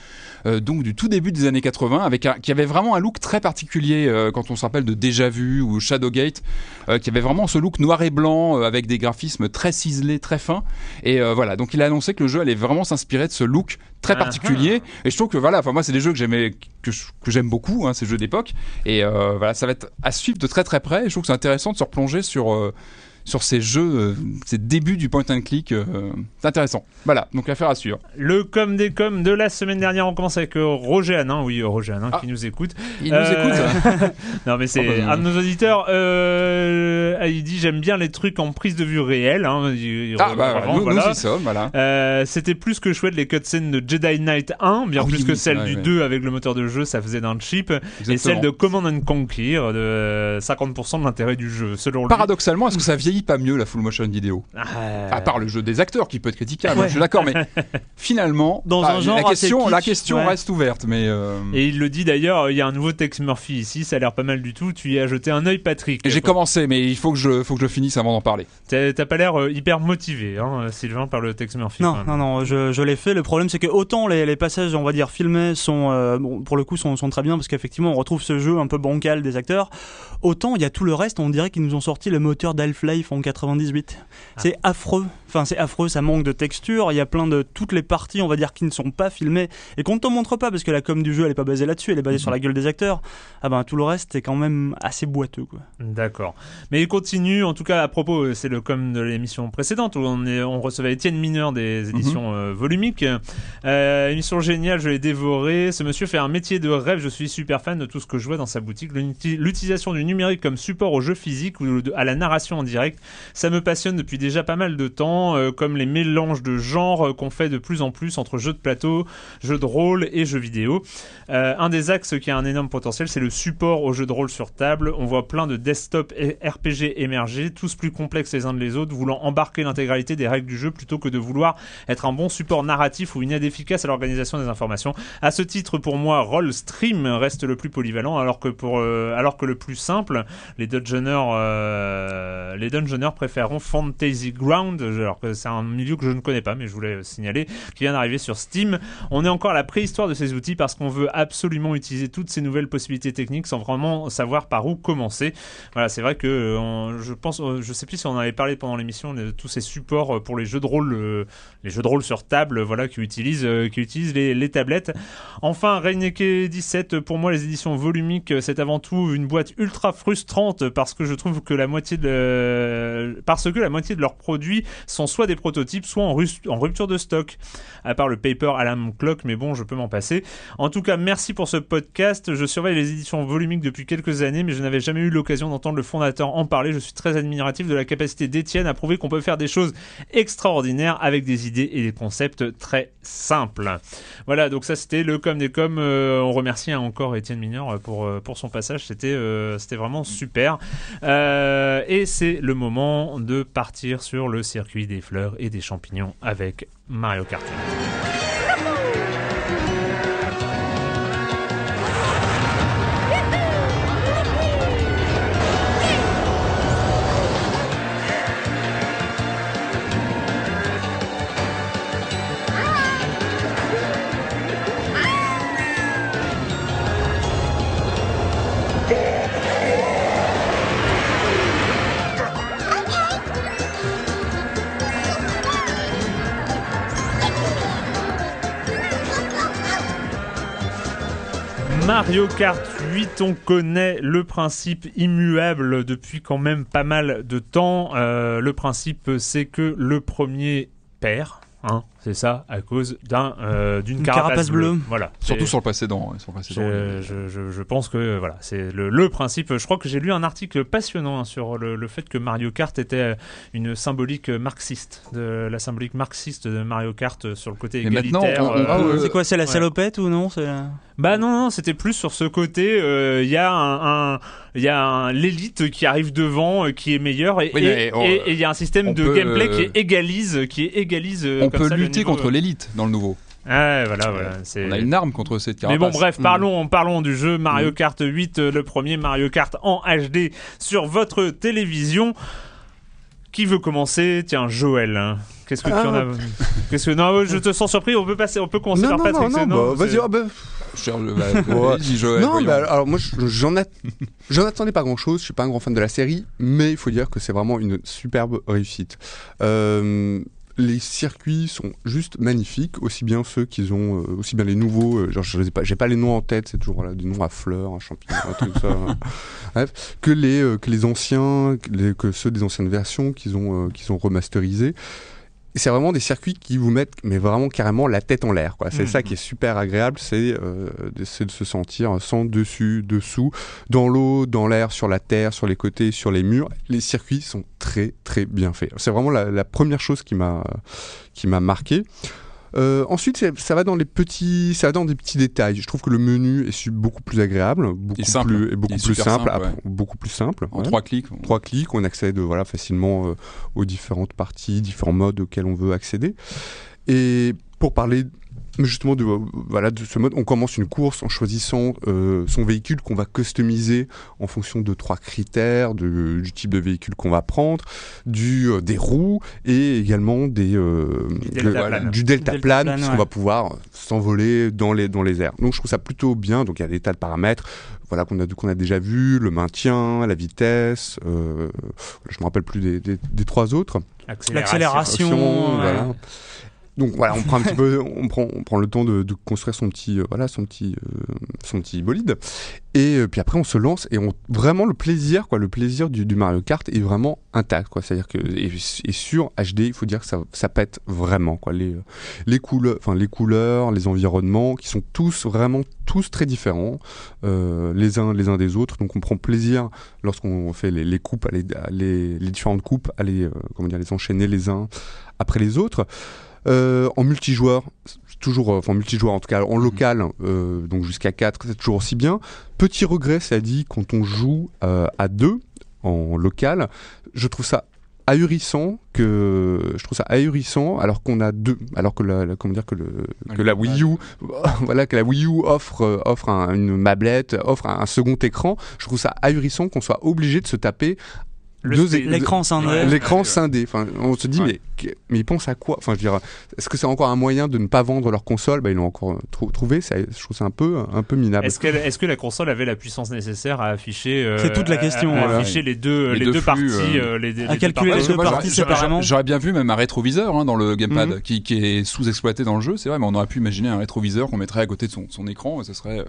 Speaker 4: euh, donc du tout début des années 80, avec un, qui avait vraiment un look très particulier euh, quand on se rappelle de Déjà Vu ou Shadowgate, euh, qui avait vraiment ce look noir et blanc avec des graphismes très ciselés, très fins. Et voilà, donc il a annoncé que le jeu allait vraiment s'inspirer de ce look très particulier. Et je trouve que voilà, enfin moi c'est des jeux que j'aimais, que j'aime beaucoup, hein, ces jeux d'époque. Et voilà, ça va être à suivre de très très près. Et je trouve que c'est intéressant de se replonger sur sur ces jeux, euh, ces débuts du point and click. euh, c'est intéressant. Voilà, donc affaire à suivre.
Speaker 1: Le com des com de la semaine dernière, on commence avec euh, Roger Hanin, oui Roger Hanin
Speaker 4: Ah.
Speaker 1: qui nous écoute.
Speaker 4: Il nous écoute.
Speaker 1: Non mais c'est
Speaker 4: Oh, bah,
Speaker 1: un de nos auditeurs. Euh, il dit j'aime bien les trucs en prise de vue réelle. Hein, il-
Speaker 4: Ah bah
Speaker 1: vraiment,
Speaker 4: nous,
Speaker 1: voilà.
Speaker 4: nous y sommes, voilà.
Speaker 1: C'était plus que chouette les cutscenes de Jedi Knight 1, bien
Speaker 4: Ah oui,
Speaker 1: plus que
Speaker 4: oui,
Speaker 1: celle du
Speaker 4: ouais.
Speaker 1: 2 avec le moteur de jeu, ça faisait d'un cheap, et
Speaker 4: Exactement.
Speaker 1: celle de Command and Conquer de 50% de l'intérêt du jeu, selon lui.
Speaker 4: Paradoxalement, est-ce que ça vieillit pas mieux la full motion vidéo
Speaker 1: Ah,
Speaker 4: À part le jeu des acteurs qui peut être critiquable,
Speaker 2: Ouais.
Speaker 4: je suis d'accord, mais finalement,
Speaker 2: Dans
Speaker 4: bah,
Speaker 2: un genre
Speaker 4: la question, la question
Speaker 2: ouais.
Speaker 4: reste ouverte, mais euh,
Speaker 1: Et il le dit d'ailleurs, il y a un nouveau Tex Murphy ici, ça a l'air pas mal du tout. Tu y as jeté un œil, Patrick.
Speaker 4: et j'ai commencé, mais il faut que je, faut que je finisse avant d'en parler.
Speaker 1: T'as pas l'air euh, hyper motivé, hein, Sylvain, par le Tex Murphy.
Speaker 2: Non, non, non, je, je l'ai fait. Le problème, c'est que autant les, les passages, on va dire, filmés sont, euh, bon, pour le coup, sont, sont très bien parce qu'effectivement, on retrouve ce jeu un peu bancal des acteurs. Autant il y a tout le reste, on dirait qu'ils nous ont sorti le moteur d'Half-Life en 98. C'est affreux. Enfin, c'est affreux, ça manque de texture. Il y a plein de toutes les parties, on va dire, qui ne sont pas filmées et qu'on ne te montre pas parce que la com du jeu, elle est pas basée là-dessus, elle est basée sur la gueule des acteurs. Ah ben, tout le reste, c'est quand même assez boiteux, quoi.
Speaker 1: D'accord. Mais il continue, en tout cas à propos, euh, c'est le com de l'émission précédente où on, est, on recevait Étienne Mineur des éditions
Speaker 4: Mhm.
Speaker 1: euh, volumiques. Euh, émission géniale, je l'ai dévoré. Ce monsieur fait un métier de rêve, je suis super fan de tout ce que je vois dans sa boutique. L'uti- L'utilisation du numérique comme support au jeu physique ou à la narration en direct, ça me passionne depuis déjà pas mal de temps, euh, comme les mélanges de genres euh, qu'on fait de plus en plus entre jeux de plateau, jeux de rôle et jeux vidéo. Euh, un des axes qui a un énorme potentiel, c'est le support aux jeux de rôle sur table. On voit plein de desktop et RPG émerger, tous plus complexes les uns les autres, voulant embarquer l'intégralité des règles du jeu plutôt que de vouloir être un bon support narratif ou une aide efficace à l'organisation des informations. À ce titre, pour moi, Roll Stream reste le plus polyvalent, alors que pour alors que le plus simple, les dungeoners, euh, les dungeoners préféreront Fantasy Ground, alors que c'est un milieu que je ne connais pas, mais je voulais signaler, qui vient d'arriver sur Steam. On est encore à la préhistoire de ces outils parce qu'on veut absolument utiliser toutes ces nouvelles possibilités techniques sans vraiment savoir par où commencer. Voilà, c'est vrai que euh, je pense, euh, je sais plus si on en avait parlé pendant l'émission de tous ces supports euh, pour les jeux de rôle, les jeux de rôle sur table, voilà, qui utilisent, qui utilisent les, tablettes. Enfin, Reineke 17, pour moi, les éditions volumiques, c'est avant tout une boîte ultra frustrante parce que je trouve que la moitié de, parce que la moitié de leurs produits sont soit des prototypes, soit en, rupture de stock. À part le paper Alarm Clock, mais bon, je peux m'en passer. En tout cas, merci pour ce podcast. Je surveille les éditions volumiques depuis quelques années, mais je n'avais jamais eu l'occasion d'entendre le fondateur en parler. Je suis très admiratif de la capacité d'Étienne à prouver qu'on peut faire des choses extraordinaires avec des idées et des concepts très simples. Voilà, donc ça c'était le com des com. Euh, on remercie encore Étienne Mineur pour, euh, pour son passage. C'était euh, vraiment super. Euh, et c'est le moment de partir sur le circuit des fleurs et des champignons avec Mario Kart. Mario Kart 8, on connaît le principe immuable depuis quand même pas mal de temps. Euh, le principe, c'est que le premier perd. Hein, c'est ça, à cause d'un euh, d'une
Speaker 2: Une
Speaker 1: carapace,
Speaker 2: carapace
Speaker 1: bleue.
Speaker 2: bleue.
Speaker 1: Voilà.
Speaker 4: Surtout sur le précédent. ouais, sur le précédent.
Speaker 1: je, je, je- je pense que euh, voilà, c'est le, le principe. Je crois que j'ai lu un article passionnant hein, sur le, le fait que Mario Kart était euh, une symbolique marxiste, de la symbolique marxiste de Mario Kart euh, sur le côté
Speaker 4: Mais maintenant,
Speaker 1: égalitaire. euh,
Speaker 2: C'est quoi, c'est la
Speaker 1: ouais.
Speaker 2: salopette ou non
Speaker 1: bah non, non, c'était plus sur ce côté. euh, Il y a un, un- il y a l'élite qui arrive devant, euh, qui est meilleure, et
Speaker 4: Oui,
Speaker 1: et-
Speaker 4: mais on-
Speaker 1: et- et il y a un système de
Speaker 4: peut,
Speaker 1: gameplay
Speaker 4: euh,
Speaker 1: qui égalise, qui égalise. euh,
Speaker 4: On
Speaker 1: comme
Speaker 4: peut
Speaker 1: ça,
Speaker 4: lutter
Speaker 1: niveau,
Speaker 4: contre
Speaker 1: euh.
Speaker 4: l'élite dans le nouveau.
Speaker 1: Ouais, voilà, voilà. c'est-
Speaker 4: On a une arme contre cette
Speaker 1: Mais
Speaker 4: carapace.
Speaker 1: bon, bref,
Speaker 4: Mm.
Speaker 1: parlons, parlons du jeu Mario
Speaker 4: Mm.
Speaker 1: Kart 8, euh, le premier Mario Kart en HD sur votre télévision. Qui veut commencer? Tiens, Joël. hein. Qu'est-ce que tu
Speaker 3: Ah.
Speaker 1: en as Qu'est-ce que non Je te sens surpris. On peut passer, on peut commencer
Speaker 3: Non,
Speaker 1: par
Speaker 3: non,
Speaker 1: Patrick.
Speaker 3: non, non, bah, vas-y, ah, bah, Ouais.
Speaker 4: Joël,
Speaker 3: non, bah, alors moi, je- j'en at- j'en attendais pas grand chose. Je suis pas un grand fan de la série, mais il faut dire que c'est vraiment une superbe réussite. Euh, les circuits sont juste magnifiques, aussi bien ceux qu'ils ont, euh, aussi bien les nouveaux. euh, genre, je les ai pas, j'ai pas les noms en tête, c'est toujours voilà, des noms à fleurs, un champignon, un truc ça. hein. Bref, que les que les anciens, que, les- que ceux des anciennes versions qu'ils ont qu'ils ont remasterisés. C'est vraiment des circuits qui vous mettent, mais vraiment carrément la tête en l'air. quoi. C'est
Speaker 1: Mhm.
Speaker 3: ça qui est super agréable, c'est euh, de, c'est de se sentir sans dessus, dessous, dans l'eau, dans l'air, sur la terre, sur les côtés, sur les murs. Les circuits sont très très bien faits. C'est vraiment la, la première chose qui m'a qui m'a marqué. Euh, ensuite, ça va dans les petits, ça va dans des petits détails. Je trouve que le menu est beaucoup plus agréable, beaucoup
Speaker 4: simple.
Speaker 3: plus, et beaucoup plus simple, beaucoup plus simple.
Speaker 4: En
Speaker 3: ouais
Speaker 4: trois clics. on-
Speaker 3: trois clics, on accède voilà, facilement euh, aux différentes parties, différents modes auxquels on veut accéder. Et pour parler justement de, voilà, de ce mode, on commence une course en choisissant euh, son véhicule qu'on va customiser en fonction de trois critères, de- du type de véhicule qu'on va prendre, du, euh, des roues et également des, euh,
Speaker 1: Du deltaplane.
Speaker 3: deltaplane,
Speaker 2: Deltaplane,
Speaker 3: puisqu'on
Speaker 2: ouais.
Speaker 3: va pouvoir s'envoler dans les, dans les airs. Donc je trouve ça plutôt bien, donc il y a des tas de paramètres voilà, qu'on a, qu'on a déjà vu, le maintien, la vitesse, euh, je me rappelle plus des, des- des trois autres.
Speaker 2: L'accélération. Ouais.
Speaker 3: voilà. Donc voilà, on prend un petit peu, on prend, on prend le temps de, de construire son petit, euh, voilà, son petit, euh, son petit bolide. Et euh, puis après, on se lance et on vraiment le plaisir, quoi, le plaisir du, du Mario Kart est vraiment intact, quoi. C'est-à-dire que et, et sur HD, il faut dire que ça, ça pète vraiment, quoi. Les, les couleurs, enfin les couleurs, les environnements, qui sont tous vraiment tous très différents, les uns les uns des autres. Donc on prend plaisir lorsqu'on fait les, les coupes, à les, à les, les différentes coupes, à les, comment dire, les enchaîner les uns après les autres. Euh, en multijoueur, toujours, euh, enfin en multijoueur en tout cas, en local, euh, donc jusqu'à 4, c'est toujours aussi bien. Petit regret, ça dit, quand on joue euh, à deux en local, je trouve ça ahurissant que je trouve ça ahurissant alors qu'on a deux alors que la, la- comment dire que le que la Wii U voilà que la Wii U offre offre un- une mablette offre un, un second écran je trouve ça ahurissant qu'on soit obligé de se taper
Speaker 2: L'écran scindé.
Speaker 3: L'écran scindé. Enfin, on se dit,
Speaker 4: Ouais.
Speaker 3: mais, mais ils pensent à quoi? Enfin, je veux dire, est-ce que c'est encore un moyen de ne pas vendre leur console? Bah, Ils l'ont encore trou- trouvé. Ça, je trouve ça un peu, un peu minable.
Speaker 1: Est-ce que, est-ce que la console avait la puissance nécessaire à afficher euh,
Speaker 2: C'est toute la question,
Speaker 1: à,
Speaker 3: ouais.
Speaker 1: afficher les deux,
Speaker 4: Les
Speaker 1: les
Speaker 4: deux
Speaker 1: deux
Speaker 4: flux,
Speaker 1: parties,
Speaker 4: euh,
Speaker 1: euh, les, les
Speaker 2: à
Speaker 1: deux
Speaker 2: calculer les deux parties séparément.
Speaker 4: J'aurais bien vu même un rétroviseur hein, dans le gamepad
Speaker 3: Mhm.
Speaker 4: qui, qui est sous-exploité dans le jeu, c'est vrai, mais on aurait pu imaginer un rétroviseur qu'on mettrait à côté de son, son écran et ce serait.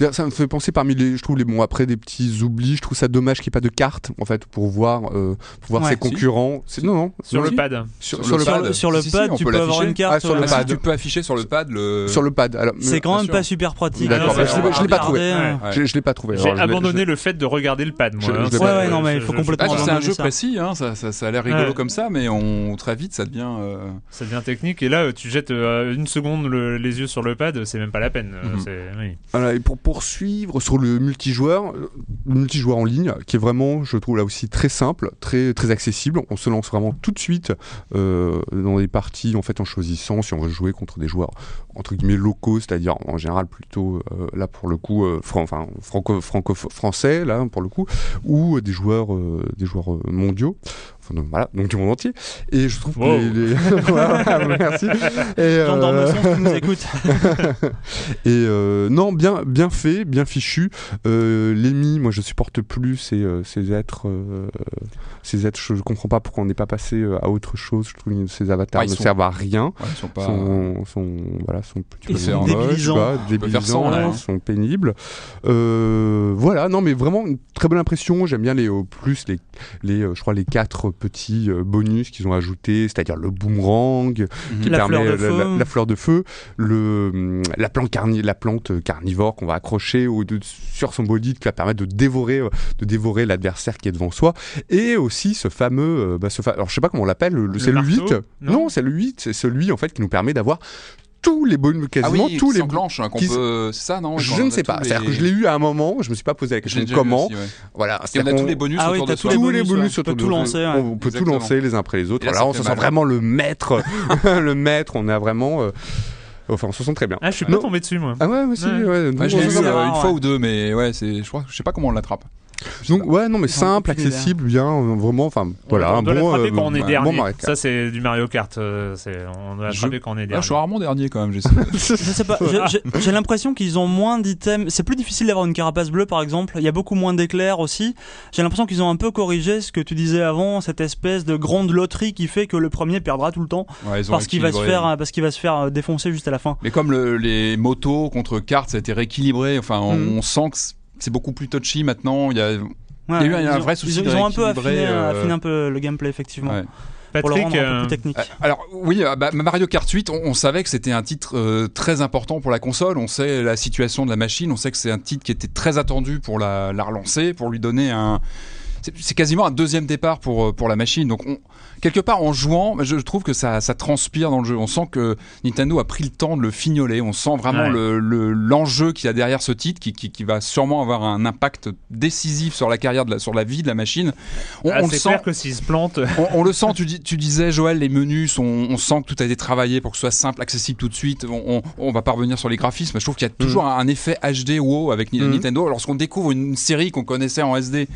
Speaker 4: euh,
Speaker 3: Ça me fait penser parmi les, je trouve les bon après des petits oublis. Je trouve ça dommage qu'il n'y ait pas de carte en fait pour voir, euh, pour voir
Speaker 2: Ouais.
Speaker 3: ses
Speaker 2: Si.
Speaker 3: concurrents. C'est non non
Speaker 1: Sur le pad.
Speaker 3: sur,
Speaker 4: le
Speaker 3: pad.
Speaker 2: sur le tu peux avoir une carte.
Speaker 3: Ah, sur le
Speaker 2: euh,
Speaker 4: ah, si,
Speaker 3: pad.
Speaker 4: tu peux afficher sur le pad le.
Speaker 3: Sur le pad. Alors,
Speaker 2: C'est quand
Speaker 4: bien
Speaker 2: même pas super pratique.
Speaker 3: D'accord,
Speaker 2: hein,
Speaker 3: je l'ai- je l'ai pas trouvé.
Speaker 2: euh.
Speaker 3: je, je l'ai pas trouvé.
Speaker 1: J'ai abandonné
Speaker 3: je-
Speaker 1: le fait de regarder le pad, moi.
Speaker 3: Je- je
Speaker 1: hein,
Speaker 3: l'ai
Speaker 1: c'est-
Speaker 3: pas-
Speaker 2: Ouais, ouais, non, mais il faut
Speaker 1: je-
Speaker 2: complètement
Speaker 4: c'est un jeu précis, hein, ça, ça, ça a l'air rigolo
Speaker 1: Ouais.
Speaker 4: comme ça, mais on très vite ça devient. euh,
Speaker 1: Ça devient technique. Et là, euh, tu jettes euh, une seconde le- les yeux sur le pad, c'est même pas la peine. euh,
Speaker 4: Mhm.
Speaker 3: Voilà, et pour poursuivre sur le multijoueur, euh, le multijoueur en ligne, qui est vraiment, je trouve là aussi très très très accessible. On se lance vraiment tout de suite euh, dans des parties en fait en choisissant si on veut jouer contre des joueurs entre guillemets locaux, c'est-à-dire en général plutôt euh, là pour le coup euh, enfin franco franco français là pour le coup ou des joueurs des joueurs mondiaux. Donc, voilà, donc du monde entier. Et je trouve
Speaker 1: Wow.
Speaker 3: que les, les- Voilà, merci. Et, euh,
Speaker 2: qui nous écoute.
Speaker 3: et euh, non, bien, bien fait, bien fichu. Euh, Lémi, moi je supporte plus ces, ces êtres. euh, ces êtres, je, je comprends pas pourquoi on n'est pas passé à autre chose. Je trouve que ces avatars
Speaker 4: Ouais,
Speaker 3: ne
Speaker 4: sont-
Speaker 3: servent à rien.
Speaker 4: Ouais, ils sont pas.
Speaker 3: Sont, sont, voilà, sont, tu
Speaker 2: Ils
Speaker 3: peux
Speaker 2: sont débilisants.
Speaker 4: faire
Speaker 3: débilisants,
Speaker 4: là,
Speaker 3: ouais,
Speaker 4: hein.
Speaker 3: sont pénibles. Euh, voilà, non, mais vraiment une très bonne impression. J'aime bien les, plus les, les, euh, je crois les quatre petits euh, bonus qu'ils ont ajoutés, c'est-à-dire le boomerang, qui
Speaker 2: La
Speaker 3: permet
Speaker 2: fleur de
Speaker 3: euh, la, la- la fleur de feu, le, la, plante carni- la plante carnivore qu'on va accrocher au, de- sur son body qui va permettre de dévorer, euh, de dévorer l'adversaire qui est devant soi. Et aussi ce fameux, euh, bah, ce fa- alors je sais pas comment on l'appelle, le, c'est le
Speaker 1: marteau
Speaker 3: 8.
Speaker 1: Non?
Speaker 3: Non, c'est le 8, c'est celui en fait qui nous permet d'avoir tous les bonus,
Speaker 4: Ah
Speaker 3: quasiment
Speaker 4: oui,
Speaker 3: tous les
Speaker 4: s'enclenche, hein, qu'on
Speaker 3: qui-
Speaker 4: peut. C'est ça, non
Speaker 3: je ne sais pas.
Speaker 4: les-
Speaker 3: C'est-à-dire que je l'ai eu à un moment, je me suis pas posé la question comment.
Speaker 4: aussi, ouais.
Speaker 3: Voilà.
Speaker 4: Et on a tous les bonus
Speaker 2: Ah oui,
Speaker 4: autour
Speaker 2: t'as
Speaker 4: de
Speaker 2: tous
Speaker 4: soi.
Speaker 2: les
Speaker 3: tous les
Speaker 2: bonus,
Speaker 3: bonus
Speaker 2: ouais. peut
Speaker 3: tout
Speaker 2: tout lancer, ouais.
Speaker 3: On peut tout
Speaker 4: Exactement.
Speaker 3: lancer les uns après les autres.
Speaker 4: Là,
Speaker 3: Voilà, on se sent vraiment le maître, le maître. On a vraiment, euh, enfin, on se sent très bien.
Speaker 1: Ah, je suis pas
Speaker 3: Non.
Speaker 1: tombé dessus, moi.
Speaker 3: Ah ouais, aussi,
Speaker 1: Ouais.
Speaker 3: ouais.
Speaker 4: Ouais,
Speaker 3: donc,
Speaker 4: je l'ai
Speaker 2: c'est
Speaker 4: euh, une fois
Speaker 2: ouais.
Speaker 4: ou deux, mais ouais, je crois, je sais pas comment on l'attrape.
Speaker 3: Donc ouais, non mais simple, accessible, bien, euh, vraiment, enfin voilà,
Speaker 1: on doit
Speaker 3: bon,
Speaker 1: l'attraper
Speaker 3: euh,
Speaker 1: quand on est
Speaker 3: ouais,
Speaker 1: dernier. ça, c'est du Mario Kart. euh, c'est- on doit
Speaker 4: Je-
Speaker 1: l'attraper quand on est
Speaker 4: Ah,
Speaker 1: dernier.
Speaker 4: je suis rarement dernier quand même. j'essaie.
Speaker 2: Je sais pas, j'ai- l'impression qu'ils ont moins d'items. C'est plus difficile d'avoir une carapace bleue par exemple. Il y a beaucoup moins d'éclairs aussi. J'ai l'impression qu'ils ont un peu corrigé ce que tu disais avant, cette espèce de grande loterie qui fait que le premier perdra tout le temps
Speaker 4: Ouais,
Speaker 2: parce qu'il va se faire parce qu'il va se faire défoncer juste à la fin.
Speaker 4: Mais comme le- les motos contre cartes, ça a été rééquilibré. Enfin, on, on sent que c'est- beaucoup plus touchy maintenant. Il y a.
Speaker 2: Ouais,
Speaker 4: Il y a eu un
Speaker 2: ont-
Speaker 4: vrai souci
Speaker 2: Ils, ont-
Speaker 4: de
Speaker 2: ils ont un peu affiné,
Speaker 4: euh,
Speaker 2: affiné un peu le gameplay effectivement
Speaker 4: Ouais.
Speaker 2: pour le
Speaker 1: Patrick,
Speaker 2: rendre un peu
Speaker 1: euh,
Speaker 2: plus technique.
Speaker 4: Euh, Alors oui, euh, bah, Mario Kart 8, on, on savait que c'était un titre euh, très important pour la console. On sait la situation de la machine. On sait que c'est un titre qui était très attendu pour la, la relancer, pour lui donner un. C'est quasiment un deuxième départ pour, euh, pour la machine. Donc on, quelque part en jouant, je trouve que ça, ça transpire dans le jeu. On sent que Nintendo a pris le temps de le fignoler. On sent vraiment
Speaker 1: Ouais.
Speaker 4: le- le- l'enjeu qu'il y a derrière ce titre, qui, qui, qui va sûrement avoir un impact décisif sur la carrière, de la, sur la vie de la machine. On,
Speaker 1: ah,
Speaker 4: on le sent.
Speaker 1: clair que s'il se plante,
Speaker 4: On, on le sent, tu, dis- tu disais Joël, les menus, sont, on sent que tout a été travaillé pour que ce soit simple, accessible tout de suite. On, on, va pas revenir sur les graphismes, je trouve qu'il y a toujours un, un effet HD wow avec
Speaker 3: Mhm.
Speaker 4: Nintendo. Lorsqu'on découvre une série qu'on connaissait en SD,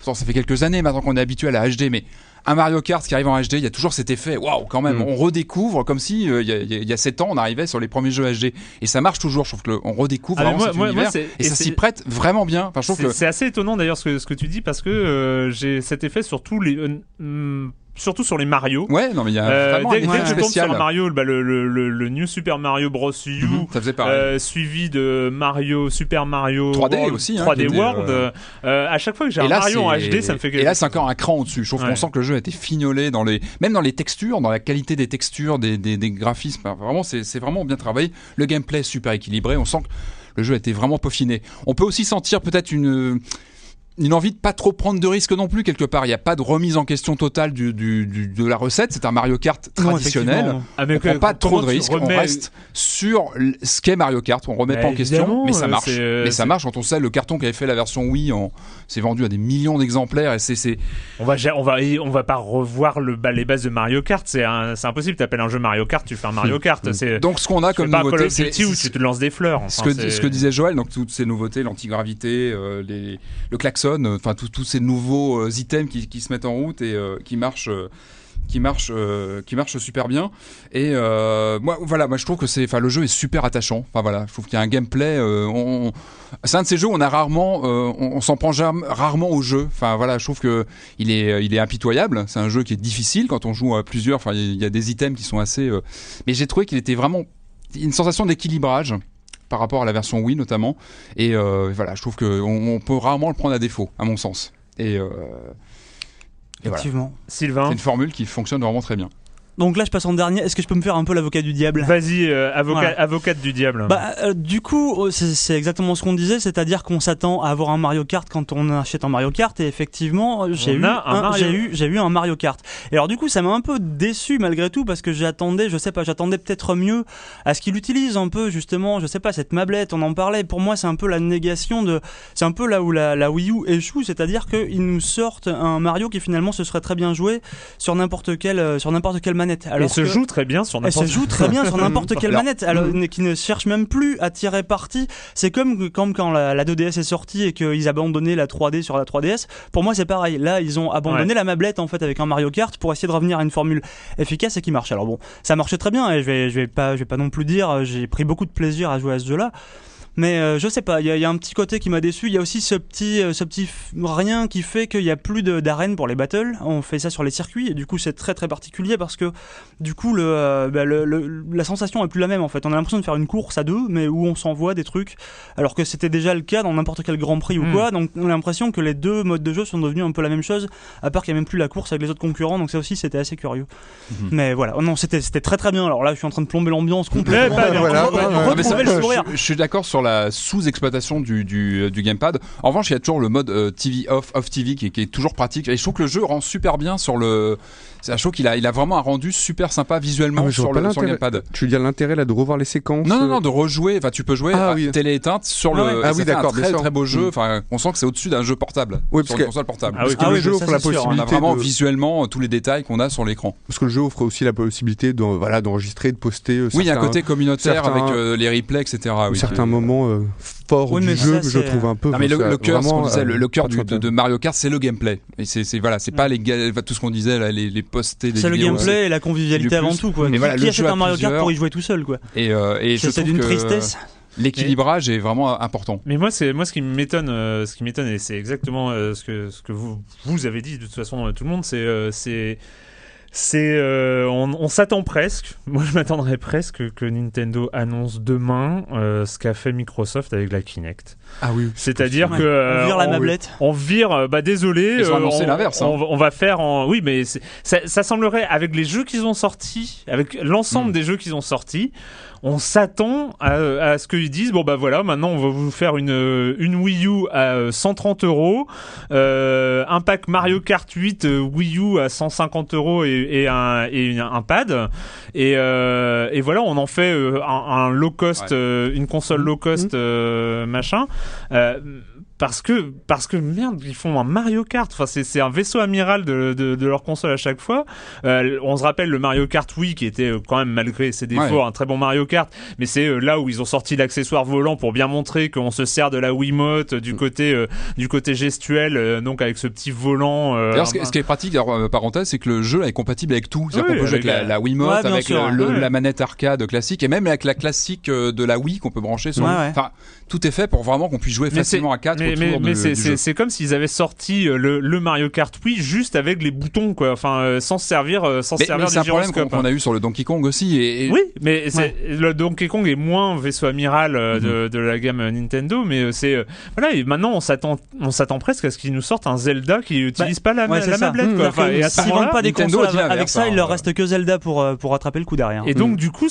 Speaker 4: ça fait quelques années maintenant qu'on est habitué à la HD, mais un Mario Kart qui arrive en HD, il y a toujours cet effet waouh quand même.
Speaker 3: Mhm.
Speaker 4: On redécouvre comme si euh, il y, a- il y a- il y a 7 ans on arrivait sur les premiers jeux HD et ça marche toujours. Je trouve que le- on redécouvre
Speaker 1: Ah, mais
Speaker 4: vraiment
Speaker 1: moi-
Speaker 4: cet
Speaker 1: moi- moi,
Speaker 4: univers
Speaker 1: c'est-
Speaker 4: et
Speaker 1: et
Speaker 4: ça s'y prête vraiment bien. Enfin, je trouve
Speaker 1: c'est
Speaker 4: que
Speaker 1: assez étonnant d'ailleurs ce que, ce que tu dis parce que euh, j'ai cet effet sur tous les. euh, hum, surtout sur les Mario.
Speaker 4: ouais, non mais il y a
Speaker 1: Euh,
Speaker 4: vraiment
Speaker 1: dès,
Speaker 4: un
Speaker 1: dès que tombes
Speaker 4: spécial.
Speaker 1: sur un Mario, bah, le, le, le, le New Super Mario Bros. U,
Speaker 4: Mhm, ça faisait pareil.
Speaker 1: euh, suivi de Mario, Super Mario
Speaker 4: 3D
Speaker 1: World,
Speaker 4: aussi, hein,
Speaker 1: 3D
Speaker 4: qui était,
Speaker 1: World.
Speaker 4: euh,
Speaker 1: à chaque fois que j'ai un Mario en HD, ça me fait que.
Speaker 4: Et là, c'est encore un cran au-dessus. Je trouve
Speaker 1: Ouais.
Speaker 4: qu'on sent que le jeu a été fignolé dans les, même dans les textures, dans la qualité des textures, des, des, des graphismes. Vraiment, c'est c'est vraiment bien travaillé. Le gameplay est super équilibré. On sent que le jeu a été vraiment peaufiné. On peut aussi sentir peut-être une une envie de pas trop prendre de risques non plus quelque part. Il n'y a pas de remise en question totale du, du- du- de la recette. C'est un Mario Kart
Speaker 2: Non,
Speaker 4: traditionnel.
Speaker 1: Ah, mais
Speaker 4: on prend
Speaker 1: que-
Speaker 4: pas trop de risques. On reste sur ce qu'est Mario Kart. On remet
Speaker 1: Bah,
Speaker 4: pas en question, mais ça
Speaker 1: euh,
Speaker 4: marche.
Speaker 1: euh,
Speaker 4: mais ça marche quand on sait le carton qui avait fait la version Wii en s'est vendu à des millions d'exemplaires et c'est c'est
Speaker 1: On va, on va, on va pas revoir le, les bases de Mario Kart. C'est c'est impossible. T'appelles un jeu Mario Kart, tu fais un Mario Kart. C'est
Speaker 4: donc ce qu'on a comme nouveauté c'est
Speaker 1: où tu te lances des fleurs.
Speaker 4: ce que,
Speaker 1: c'est-
Speaker 4: ce que disait Joël, donc toutes ces nouveautés, l'antigravité, euh, les, le klaxon, euh, enfin tous ces nouveaux euh, items qui, qui se mettent en route et euh, qui marchent, qui marchent, euh, qui marchent super bien. Et euh, moi, voilà, moi je trouve que c'est, enfin le jeu est super attachant. Enfin voilà, je trouve qu'il y a un gameplay. euh, on, on- c'est un de ces jeux où on a rarement, on, s'en prend rarement au jeu. Enfin voilà, je trouve que il est, il est impitoyable. C'est un jeu qui est difficile quand on joue à plusieurs. Enfin il y, a- des items qui sont assez, mais j'ai trouvé qu'il était vraiment une sensation d'équilibrage par rapport à la version Wii notamment. Et voilà, je trouve qu'on on peut rarement le prendre à défaut, à mon sens. Et, voilà.
Speaker 2: Effectivement.
Speaker 1: Sylvain.
Speaker 4: C'est une formule qui fonctionne vraiment très bien.
Speaker 2: Donc là, je passe en dernier. Est-ce que je peux me faire un peu l'avocat du diable
Speaker 1: Vas-y, euh, avocat,
Speaker 2: Voilà.
Speaker 1: avocate du diable.
Speaker 2: Bah, euh, du coup, euh, c'est exactement ce qu'on disait, c'est-à-dire qu'on s'attend à avoir un Mario Kart quand on achète un Mario Kart, et effectivement, j'ai eu,
Speaker 1: un Mario.
Speaker 2: j'ai eu, j'ai eu un Mario Kart. Et alors, du coup, ça m'a un peu déçu malgré tout parce que j'attendais, je sais pas, j'attendais peut-être mieux à ce qu'il utilise un peu justement, je sais pas, cette mablette. On en parlait. Pour moi, c'est un peu la négation de, c'est un peu là où la, la Wii U échoue, c'est-à-dire qu'ils nous sortent un Mario qui finalement se serait très bien joué sur n'importe quelle, euh, sur n'importe quelle manette. Alors
Speaker 1: se joue très bien sur
Speaker 2: elle se
Speaker 1: n'importe
Speaker 2: joue très bien sur n'importe quelle manette, alors, qui ne cherche même plus à tirer parti. C'est comme, comme quand la, la 2DS est sortie et qu'ils abandonnaient la 3D sur la 3DS. Pour moi, c'est pareil. Là, ils ont abandonné la mablette en fait avec un Mario Kart pour essayer de revenir à une formule efficace et qui marche. Alors bon, ça marchait très bien et je vais, je vais pas, je vais pas non plus dire, euh, j'ai pris beaucoup de plaisir à jouer à ce jeu-là. Mais euh, je sais pas, il y, a- il y a un petit côté qui m'a déçu. Il y a aussi ce petit, euh, ce petit rien qui fait qu'il y a plus d'arènes pour les battles. On fait ça sur les circuits et du coup c'est très très particulier parce que du coup le, euh, bah, le- le- la sensation est plus la même en fait. On a l'impression de faire une course à deux, mais où on s'envoie des trucs, alors que c'était déjà le cas dans n'importe quel Grand Prix ou
Speaker 1: Mm.
Speaker 2: quoi. Donc on a l'impression que les deux modes de jeu sont devenus un peu la même chose, à part qu'il n'y a même plus la course avec les autres concurrents. Donc ça aussi c'était assez curieux.
Speaker 4: Mhm.
Speaker 2: Mais voilà, Oh non c'était c'était très très bien. Alors là je suis en train de plomber l'ambiance complètement.
Speaker 1: pas bien.
Speaker 3: Voilà, ouais,
Speaker 2: le
Speaker 4: je,
Speaker 2: sourire.
Speaker 4: je suis d'accord sur la sous-exploitation du, du, du gamepad. En revanche, il y a toujours le mode euh, TV off, off TV qui qui est toujours pratique. Et je trouve que le jeu rend super bien sur le. C'est je trouve qu'il a, il a vraiment un rendu super sympa visuellement
Speaker 3: Ah,
Speaker 4: sur, le, sur gamepad.
Speaker 3: Tu veux dire l'intérêt là de revoir les séquences
Speaker 4: Non, non,
Speaker 3: euh,
Speaker 4: non, de rejouer. Enfin, tu peux jouer
Speaker 3: Ah,
Speaker 4: à
Speaker 3: oui.
Speaker 4: télé éteinte sur le.
Speaker 2: Ah
Speaker 3: oui, d'accord,
Speaker 4: très très beau jeu.
Speaker 3: Mm.
Speaker 4: Enfin, on sent que c'est au-dessus d'un jeu portable.
Speaker 3: Oui,
Speaker 4: sur
Speaker 3: parce
Speaker 4: une
Speaker 3: que-
Speaker 4: console portable.
Speaker 1: Ah oui,
Speaker 3: Parce que
Speaker 2: Ah
Speaker 3: le
Speaker 2: oui,
Speaker 3: jeu
Speaker 2: ça,
Speaker 3: offre la
Speaker 2: c'est sûr.
Speaker 4: on a
Speaker 3: possibilité
Speaker 4: vraiment
Speaker 3: de...
Speaker 4: visuellement tous les détails qu'on a sur l'écran.
Speaker 3: Parce que le jeu offre aussi la possibilité de, voilà, d'enregistrer, de poster euh,
Speaker 4: Oui, il y a un côté communautaire
Speaker 3: certains-
Speaker 4: avec euh, les replays, etc.
Speaker 3: certains moments euh, forts
Speaker 2: Oui,
Speaker 3: du jeu
Speaker 2: ça,
Speaker 3: que je trouve un peu.
Speaker 4: Non mais le, cœur, ce qu'on
Speaker 3: vraiment,
Speaker 4: disait,
Speaker 3: euh,
Speaker 4: le, le cœur du- de, Mario Kart, c'est le gameplay. Et c'est c'est- voilà, c'est pas les tout ce qu'on disait là, les, les postés
Speaker 2: C'est le gameplay et la convivialité avant tout quoi. Qui,
Speaker 4: voilà,
Speaker 2: qui
Speaker 4: le
Speaker 2: achète un Mario Kart pour y jouer tout seul quoi
Speaker 4: Et, euh,
Speaker 2: C'est c'est
Speaker 4: trouve
Speaker 2: d'une tristesse.
Speaker 4: l'équilibrage est vraiment important.
Speaker 1: Mais moi, c'est moi ce qui m'étonne, euh, ce qui m'étonne, et c'est exactement euh, ce que ce que vous vous avez dit de toute façon euh, tout le monde, c'est euh, c'est c'est euh, on, on s'attend presque. Moi, je m'attendrais presque que Nintendo annonce demain euh, ce qu'a fait Microsoft avec la Kinect.
Speaker 3: Ah oui.
Speaker 1: C'est-à-dire que euh,
Speaker 2: On vire la
Speaker 1: on-
Speaker 2: mablette.
Speaker 1: on vire, euh, bah désolé.
Speaker 4: Ils ont
Speaker 1: euh,
Speaker 4: annoncé l'inverse, hein.
Speaker 1: On, on va faire en. Oui, mais ça semblerait, avec les jeux qu'ils ont sortis, avec l'ensemble
Speaker 4: Mm.
Speaker 1: des jeux qu'ils ont sortis, on s'attend à, à ce qu'ils disent bon, bah voilà, maintenant on va vous faire une, euh, une Wii U à euh, 130 euros, euh, un pack Mario Kart 8 euh, Wii U à 150 euros et, et un, et une- un pad. Et, euh, et voilà, on en fait euh, un, un low cost,
Speaker 4: Ouais.
Speaker 1: euh, une console low cost, euh, machin. Euh, parce que parce que merde ils font un Mario Kart enfin c'est c'est un vaisseau amiral de, de, de leur console à chaque fois Euh, on se rappelle le Mario Kart Wii qui était euh, quand même malgré ses défauts
Speaker 4: Ouais.
Speaker 1: un très bon Mario Kart mais c'est euh, là où ils ont sorti l'accessoire volant pour bien montrer qu'on se sert de la Wiimote euh, du côté euh, du côté gestuel euh, donc avec ce petit volant euh,
Speaker 4: D'ailleurs, ce, qui-
Speaker 1: un-
Speaker 4: ce qui est pratique, parenthèse, c'est que le jeu là, est compatible avec tout. C'est-à-dire
Speaker 1: Oui,
Speaker 4: qu'on peut jouer avec la,
Speaker 1: la-
Speaker 4: Wiimote,
Speaker 2: Ouais,
Speaker 4: avec
Speaker 2: sûr,
Speaker 4: le- le-
Speaker 1: ouais.
Speaker 4: la manette arcade classique, et même avec la classique de la Wii qu'on peut brancher sur.
Speaker 2: Ouais, ouais.
Speaker 4: Enfin, tout est fait pour vraiment qu'on puisse jouer
Speaker 1: Mais
Speaker 4: facilement à 4
Speaker 1: mais, c'est- c'est c'est comme s'ils avaient sorti euh, le, le Mario Kart Wii juste avec les boutons quoi enfin euh, sans se servir euh, sans se
Speaker 4: Mais,
Speaker 1: servir
Speaker 4: c'est un problème qu'on qu'on a eu sur le Donkey Kong aussi. Et, et-
Speaker 1: Oui, mais c'est le Donkey Kong est moins vaisseau amiral euh, de, de la gamme Nintendo, mais c'est voilà. Et maintenant, on s'attend, on s'attend presque à ce qu'ils nous sortent un Zelda qui utilise pas la,
Speaker 2: Ouais, c'est
Speaker 1: la mablette.
Speaker 3: Mmh,
Speaker 1: quoi. Enfin,
Speaker 2: que
Speaker 1: et à ce
Speaker 2: S'ils
Speaker 1: moment-là-
Speaker 2: vendent pas des consoles
Speaker 4: dit
Speaker 2: avec, ça,
Speaker 4: hein,
Speaker 2: il leur reste que Zelda pour, pour rattraper le coup derrière.
Speaker 1: Et donc, du coup,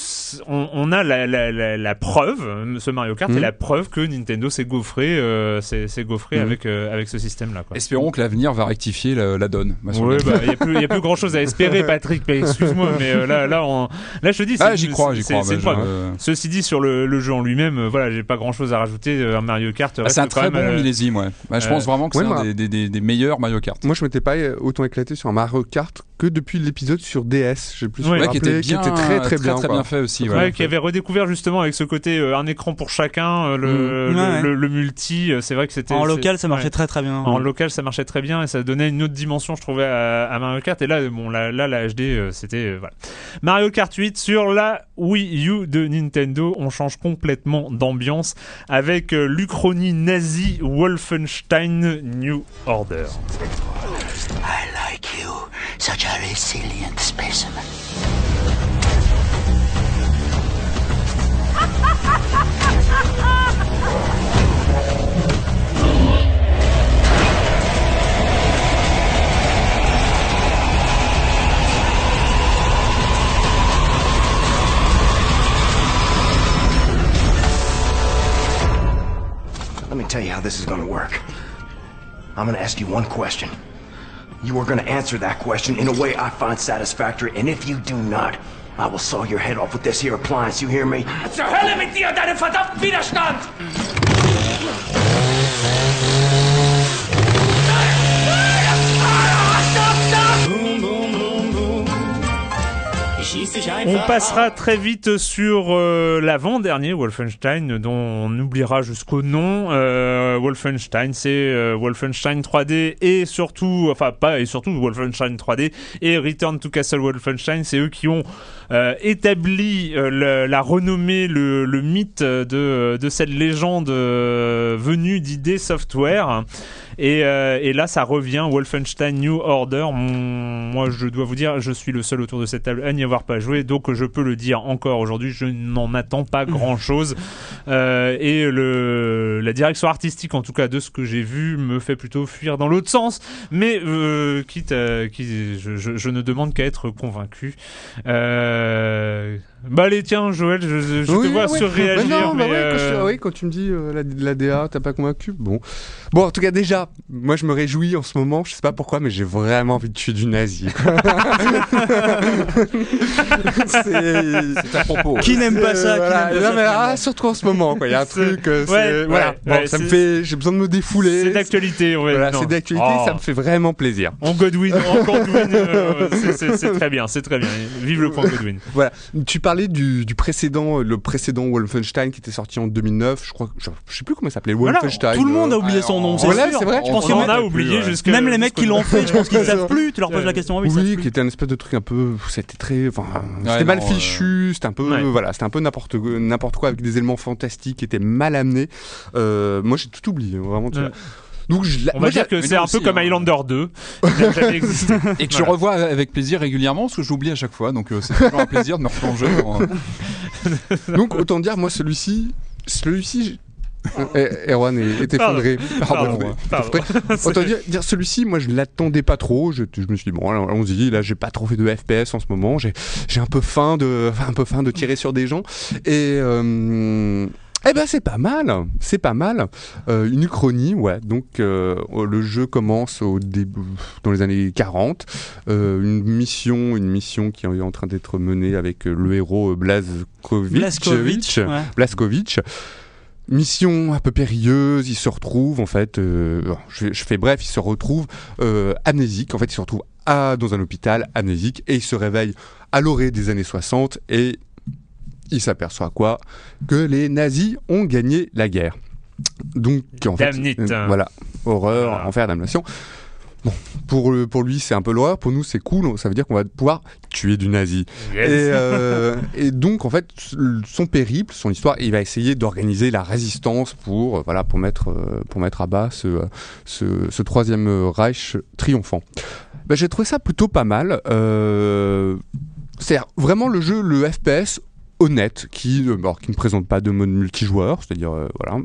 Speaker 1: on, a la, preuve, ce Mario Kart
Speaker 3: Mhm.
Speaker 1: est la preuve que Nintendo s'est gaufré, euh, s'est gaufré
Speaker 3: Mhm.
Speaker 1: avec, euh, avec ce système-là. quoi.
Speaker 4: Espérons que l'avenir va rectifier la, la donne.
Speaker 1: Ouais,
Speaker 4: le-
Speaker 1: bah, il a plus, il y a plus grand chose à espérer, Patrick. mais Excuse-moi, mais euh, là, là, on, là, je te dis, c'est
Speaker 4: Ah, j'y
Speaker 1: une-
Speaker 4: crois, j'y crois. je-
Speaker 1: Ceci dit, sur le, le jeu en lui-même, euh, voilà, j'ai pas grand chose à rajouter. Un Mario Kart.
Speaker 4: Ah,
Speaker 1: reste
Speaker 4: c'est un très bon
Speaker 1: euh,
Speaker 4: millésime, ouais. Bah, je
Speaker 1: euh,
Speaker 4: pense vraiment que
Speaker 3: ouais,
Speaker 4: c'est un
Speaker 3: moi-
Speaker 4: des, des- des- des meilleurs Mario Kart.
Speaker 3: Moi, je m'étais pas autant éclaté sur un Mario Kart que depuis l'épisode sur DS. J'ai plus
Speaker 1: Ouais,
Speaker 4: qui était bien,
Speaker 3: qui était très très, bien.
Speaker 4: très, fait aussi.
Speaker 1: Ouais,
Speaker 4: ouais.
Speaker 1: qui avait redécouvert justement avec ce côté euh, un écran pour chacun, euh, le,
Speaker 2: Mm.
Speaker 1: le,
Speaker 2: Ouais, ouais.
Speaker 1: le- le multi. euh, C'est vrai que c'était
Speaker 2: En local, ça marchait
Speaker 1: ouais.
Speaker 2: très très bien.
Speaker 1: En local, ça marchait très bien et ça donnait une autre dimension, je trouvais, à, à Mario Kart. Et là, bon, là, là la HD, euh, c'était euh, voilà. Mario Kart 8 sur la Wii U de Nintendo. On change complètement d'ambiance avec euh, l'Uchronie nazi Wolfenstein New Order.
Speaker 5: Such a resilient specimen.
Speaker 6: Let me tell you how this is gonna work. I'm gonna ask you one question. You are gonna answer that question in a way I find satisfactory, and if you do not, I will saw your head off with this here appliance, you hear me?
Speaker 7: Zur Hölle mit dir und deinem verdammten Widerstand!
Speaker 1: On passera très vite sur euh, l'avant-dernier Wolfenstein, dont on oubliera jusqu'au nom. Euh, Wolfenstein, c'est euh, Wolfenstein 3D et surtout, enfin pas et surtout Wolfenstein 3D et Return to Castle Wolfenstein, c'est eux qui ont euh, établi euh, le- la renommée, le, le mythe de, de cette légende euh, venue d'ID Software. Et, euh, et là, ça revient Wolfenstein New Order. Mon- moi, je dois vous dire, je suis le seul autour de cette table à n'y avoir pas joué, donc je peux le dire encore aujourd'hui. Je n'en attends pas grand chose. et le, la direction artistique, en tout cas de ce que j'ai vu, me fait plutôt fuir dans l'autre sens. Mais quitte, à- je, je- je ne demande qu'à être convaincu. Euh, 呃 bah allez, tiens, Joël, je, je te
Speaker 3: Oui,
Speaker 1: vois
Speaker 3: ouais.
Speaker 1: surréagir.
Speaker 3: Bah non, bah quand, je-
Speaker 1: euh,
Speaker 3: oui, quand tu me dis euh, la, la DA, t'as pas convaincu? Bon. bon, en tout cas, déjà, moi je me réjouis en ce moment, je sais pas pourquoi, mais j'ai vraiment envie de tuer du nazi. c'est.
Speaker 4: À propos.
Speaker 2: Qui n'aime pas ça
Speaker 3: Voilà. Non,
Speaker 2: ça,
Speaker 3: mais, ah, surtout en ce moment, quoi. Il y a un truc. euh,
Speaker 1: ouais,
Speaker 3: c'est- voilà. Bon,
Speaker 1: ouais,
Speaker 3: ça me fait. J'ai besoin de me défouler.
Speaker 1: C'est d'actualité, ouais.
Speaker 3: Voilà, c'est d'actualité,
Speaker 1: Oh.
Speaker 3: ça me fait vraiment plaisir.
Speaker 1: En Godwin, en Godwin, euh, c'est- très bien, c'est très bien. Vive le point Godwin.
Speaker 3: Voilà. Tu parlais du, du précédent, le précédent Wolfenstein qui était sorti en 2009. Je crois, que- je, je sais plus comment il s'appelait.
Speaker 2: Voilà,
Speaker 3: Wolfenstein.
Speaker 2: tout le monde a
Speaker 3: euh,
Speaker 2: oublié son nom, c'est
Speaker 3: Voilà,
Speaker 2: sûr.
Speaker 3: c'est vrai.
Speaker 2: Je pense
Speaker 1: On
Speaker 2: que
Speaker 1: en
Speaker 2: même,
Speaker 1: a oublié jusque.
Speaker 2: même les mecs qui l'ont fait, je pense qu'ils savent plus. Tu leur poses la question, oui,
Speaker 3: Oui, qui était un espèce de truc un peu, c'était très, enfin,
Speaker 4: Ouais,
Speaker 3: c'était mal
Speaker 4: non,
Speaker 3: fichu, c'était un peu,
Speaker 1: Ouais.
Speaker 3: voilà, c'était un peu n'importe n'importe quoi avec des éléments fantastiques qui étaient mal amenés. Euh, moi, j'ai tout oublié, vraiment. tu
Speaker 1: Ouais.
Speaker 3: vois. Donc, je,
Speaker 1: On
Speaker 3: moi,
Speaker 1: va dire que c'est un peu comme
Speaker 4: hein.
Speaker 1: Highlander 2, qui n'a jamais existé.
Speaker 4: Et que je revois avec plaisir régulièrement, parce que j'oublie à chaque fois. Donc euh, c'est toujours un plaisir de me replonger. dans-
Speaker 3: donc autant dire, moi, celui-ci, celui-ci. j'ai- Eh, Erwan est, est
Speaker 1: Pardon.
Speaker 3: effondré.
Speaker 1: Pardon,
Speaker 3: ouais.
Speaker 1: pardon.
Speaker 3: Autant dire, dire celui-ci, moi je l'attendais pas trop. Je, je me suis dit bon, alors, allons-y. Là, j'ai pas trop fait de FPS en ce moment. J'ai, j'ai un peu faim de, enfin, un peu faim de tirer sur des gens. Et euh, eh ben c'est pas mal, c'est pas mal. Euh, une uchronie, ouais. Donc euh, le jeu commence au début, dans les années 40. Euh, une mission, une mission qui est en train d'être menée avec euh, le héros euh, Blazkowicz.
Speaker 2: Ouais.
Speaker 3: Blaskovic. Mission un peu périlleuse, il se retrouve en fait, euh, je, je fais bref, il se retrouve euh, amnésique, en fait il se retrouve à, dans un hôpital amnésique et il se réveille à l'orée des années 60 et il s'aperçoit quoi? Que les nazis ont gagné la guerre. Donc en fait, euh, voilà, horreur, enfer, damnation. Bon, pour, le- pour lui c'est un peu l'horreur, pour nous c'est cool, ça veut dire qu'on va pouvoir tuer du nazi.
Speaker 1: Yes.
Speaker 3: Et, euh, et donc en fait son périple, son histoire, il va essayer d'organiser la résistance pour euh, voilà pour mettre euh, pour mettre à bas ce ce, ce troisième Reich triomphant. Ben, j'ai trouvé ça plutôt pas mal. Euh, c'est vraiment le jeu, le FPS honnête qui euh, qui ne présente pas de mode multijoueur, c'est-à-dire euh, voilà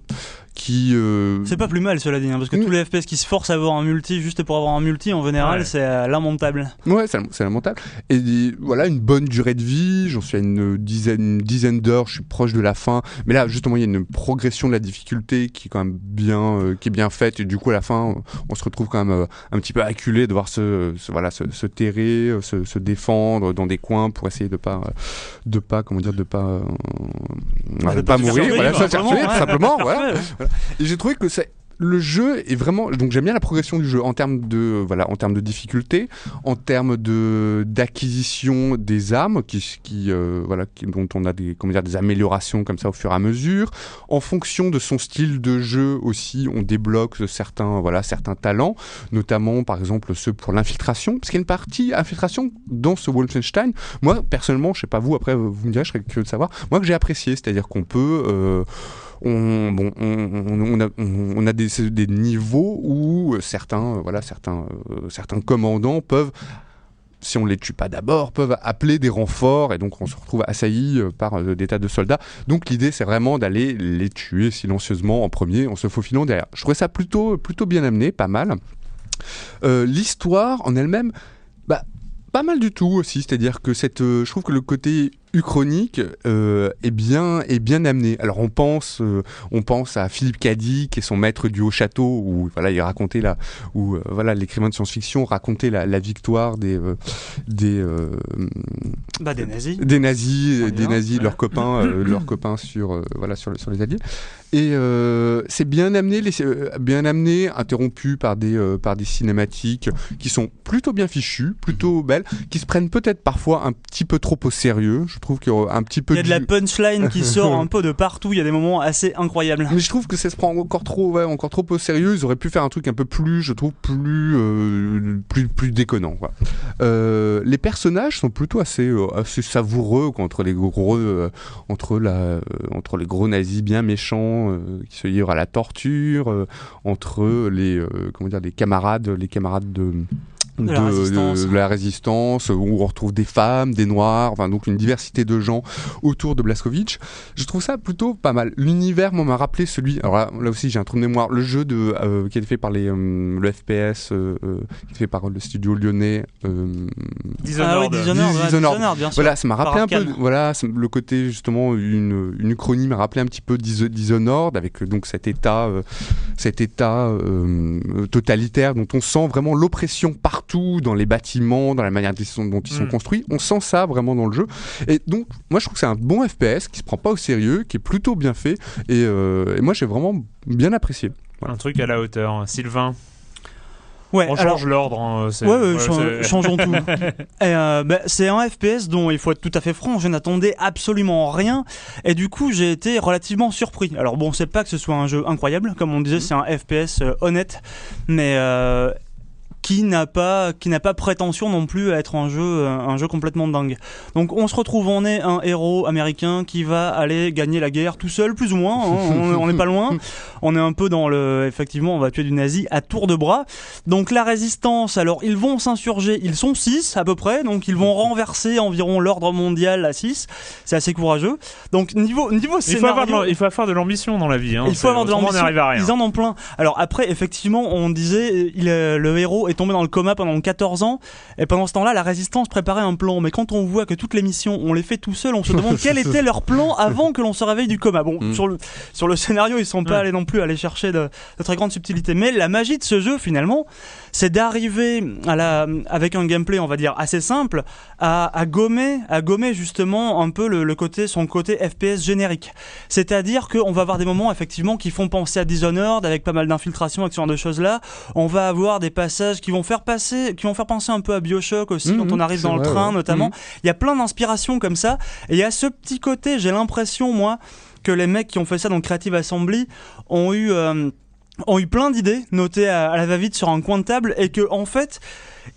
Speaker 3: qui euh,
Speaker 2: C'est pas plus mal cela dit, hein, parce que
Speaker 3: Mm.
Speaker 2: tous les FPS qui se forcent à avoir un multi juste pour avoir un multi, en général,
Speaker 1: Ouais.
Speaker 2: c'est euh, lamentable.
Speaker 3: Ouais, c'est lamentable. Et voilà, une bonne durée de vie. J'en suis à une dizaine, une dizaine d'heures. Je suis proche de la fin. Mais là, justement, il y a une progression de la difficulté qui est quand même bien, euh, qui est bien faite. Et du coup, à la fin, on se retrouve quand même un petit peu acculé de voir se, se- voilà, se, se terrer, se, se défendre dans des coins pour essayer de pas, de pas, comment dire, de pas,
Speaker 2: Bah,
Speaker 3: de
Speaker 2: de
Speaker 3: pas
Speaker 2: pas se faire
Speaker 3: mourir. Voilà,
Speaker 2: simplement,
Speaker 3: tout simplement. Voilà. J'ai trouvé que c'est le jeu est vraiment donc j'aime bien la progression du jeu en termes de voilà en termes de difficulté en termes de d'acquisition des armes qui, euh, voilà dont on a des comment dire des améliorations comme ça au fur et à mesure. En fonction de son style de jeu aussi on débloque certains voilà certains talents notamment par exemple ceux pour l'infiltration. Parce qu'il y a une partie infiltration dans ce Wolfenstein. Moi personnellement je sais pas vous après vous me direz je serais curieux de savoir. Moi que j'ai apprécié c'est-à-dire qu'on peut euh, on, a, des, niveaux où certains, euh, voilà, certains, euh, certains commandants peuvent, si on les tue pas d'abord, peuvent appeler des renforts et donc on se retrouve assailli euh, par des tas de soldats. Donc l'idée c'est vraiment d'aller les tuer silencieusement en premier en se faufilant derrière. Je trouvais ça plutôt, plutôt bien amené, pas mal. L'histoire en elle-même, bah, pas mal du tout aussi, c'est-à-dire que cette, je trouve que le côté uchronique euh, est bien est bien amené. Alors on pense euh, on pense à Philippe Cadic et son maître du haut château où voilà il racontait la où euh, voilà l'écrivain de science-fiction racontait la, la victoire des des
Speaker 2: Bah, des nazis.
Speaker 3: des nazis, des
Speaker 2: va,
Speaker 3: nazis,
Speaker 2: ouais.
Speaker 3: leurs copains, leurs copains sur voilà sur, le- sur les alliés. Et c'est bien amené, les- bien amené, interrompu par des par des cinématiques qui sont plutôt bien fichues, plutôt belles, qui se prennent peut-être parfois un petit peu trop au sérieux. Je trouve qu'il y a un petit peu
Speaker 2: Il y a de la punchline qui sort un peu de partout. Il y a des moments assez incroyables.
Speaker 3: mais je trouve que ça se prend encore trop, ouais, encore trop au sérieux. Ils auraient pu faire un truc un peu plus, je trouve, plus, euh, plus, plus déconnant. Quoi. Euh, les personnages sont plutôt assez, euh, assez savoureux quoi, entre les gros, entre la, entre les gros nazis bien méchants qui se livrent à la torture, entre les, comment dire, les camarades, les camarades de
Speaker 2: De la résistance.
Speaker 3: de la résistance, où on retrouve des femmes, des noirs, enfin donc une diversité de gens autour de Blaskovic. Je trouve ça plutôt pas mal. L'univers, moi, m'a rappelé celui. Alors là, là aussi, j'ai un trou de mémoire. Le jeu de euh, qui est fait par les euh, le FPS, euh, euh, qui est fait par le studio lyonnais. euh,
Speaker 1: Dishonored.
Speaker 2: Ah oui, Dishonored, ouais,
Speaker 3: Dishonored.
Speaker 2: Dishonored, bien sûr.
Speaker 3: voilà, ça m'a rappelé un peu. Voilà, le côté justement une une uchronie m'a rappelé un petit peu Dis- Dishonored avec euh, donc cet état euh, cet état euh, totalitaire dont on sent vraiment l'oppression partout dans les bâtiments, dans la manière dont ils sont, dont ils sont
Speaker 1: Mm.
Speaker 3: construits. On sent ça vraiment dans le jeu. Et donc, moi, je trouve que c'est un bon FPS qui se prend pas au sérieux, qui est plutôt bien fait. Et, euh, et moi, j'ai vraiment bien apprécié.
Speaker 1: Un truc à la hauteur. Sylvain,
Speaker 2: Ouais,
Speaker 1: on
Speaker 2: alors-
Speaker 1: change l'ordre. hein, c'est-
Speaker 2: Ouais, ouais,
Speaker 1: ouais,
Speaker 2: chan-
Speaker 1: c'est-
Speaker 2: changeons tout. Euh, bah, c'est un FPS dont il faut être tout à fait franc, je n'attendais absolument rien, et du coup j'ai été relativement surpris. Alors bon, c'est pas que ce soit un jeu incroyable, comme on disait, c'est un FPS euh, honnête, mais euh, qui n'a pas qui n'a pas prétention non plus à être un jeu euh, un jeu complètement dingue. Donc on se retrouve on est un héros américain qui va aller gagner la guerre tout seul plus ou moins, hein, on n'est pas loin. On est un peu dans le effectivement on va tuer du nazi à tour de bras. Donc la résistance, alors ils vont s'insurger, ils sont 6 à peu près, donc ils vont renverser environ l'ordre mondial à 6. C'est assez courageux. Donc niveau niveau
Speaker 1: Il faut, avoir de
Speaker 2: scénario,
Speaker 1: il faut avoir de l'ambition dans la vie. hein.
Speaker 2: il faut avoir de l'ambition. Ils en ont plein. Alors après, effectivement, on disait, il, est- le héros est tombé dans le coma pendant 14 ans, et pendant ce temps-là, la résistance préparait un plan. Mais quand on voit que toutes les missions, on les fait tout seul, on se demande quel était leur plan avant que l'on se réveille du coma. Bon,
Speaker 3: Mm.
Speaker 2: sur le sur le scénario, ils sont pas allés non plus aller chercher de, de très grandes subtilités. Mais la magie de ce jeu, finalement, c'est d'arriver à la avec un gameplay, on va dire assez simple, à, à gommer, à gommer justement un peu le, le côté son côté FPS générique. C'est-à-dire qu'on va avoir des moments effectivement qui font penser à Dishonored avec pas mal d'infiltration et ce genre de choses là. On va avoir des passages qui vont faire passer, qui vont faire penser un peu à Bioshock aussi
Speaker 3: Mhm,
Speaker 2: quand on arrive dans le train
Speaker 3: ouais.
Speaker 2: notamment.
Speaker 3: Mhm.
Speaker 2: Il y a plein d'inspirations comme ça. Et il y a ce petit côté, j'ai l'impression moi que les mecs qui ont fait ça dans Creative Assembly ont eu euh, ont eu plein d'idées notées à, la va-vite sur un coin de table et que en fait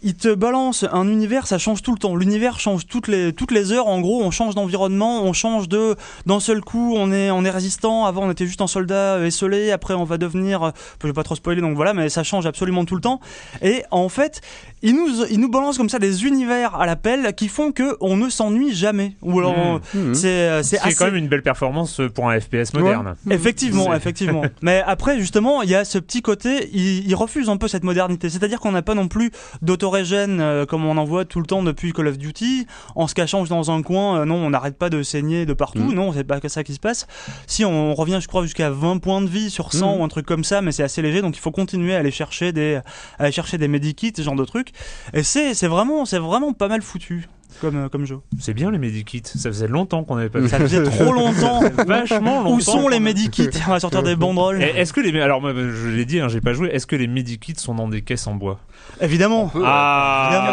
Speaker 2: ils te balancent un univers, ça change tout le temps. L'univers change toutes les toutes les heures. En gros, on change d'environnement, on change de d'un seul coup, on est on est résistant. Avant, on était juste un soldat euh, esselé. Après, on va devenir. euh, Je vais pas trop spoiler, donc voilà, mais ça change absolument tout le temps. Et en fait, ils nous ils nous balancent comme ça des univers à l'appel qui font que on ne s'ennuie jamais. Ou alors, on-
Speaker 3: Mhm.
Speaker 2: c'est euh, c'est assez
Speaker 1: quand même une belle performance pour un FPS moderne.
Speaker 2: Effectivement,
Speaker 1: C'est-
Speaker 2: effectivement. Mais après, justement, il y a ce petit côté, il, il refuse un peu cette modernité. C'est-à-dire qu'on n'a pas non plus d'autorégène euh, comme on en voit tout le temps depuis Call of Duty, en se cachant dans un coin. euh, non, on n'arrête pas de saigner de partout.
Speaker 3: Mhm.
Speaker 2: Non, c'est pas que ça qui se passe. Si on revient, je crois, jusqu'à 20 points de vie sur 100
Speaker 3: Mhm.
Speaker 2: ou un truc comme ça, mais c'est assez léger, donc il faut continuer à aller chercher des, à aller chercher des medikits, ce genre de trucs. Et c'est, c'est vraiment, c'est vraiment pas mal foutu. Comme, euh, comme jeu.
Speaker 1: C'est bien les medikits. Ça faisait longtemps qu'on n'avait pas vu
Speaker 2: Ça faisait trop longtemps.
Speaker 1: Vachement longtemps.
Speaker 2: Où sont les medikits On va sortir des banderoles.
Speaker 1: Est-ce que les alors je l'ai dit, hein, j'ai pas joué. Est-ce que les medikits sont dans des caisses en bois
Speaker 2: Évidemment.
Speaker 1: Ah,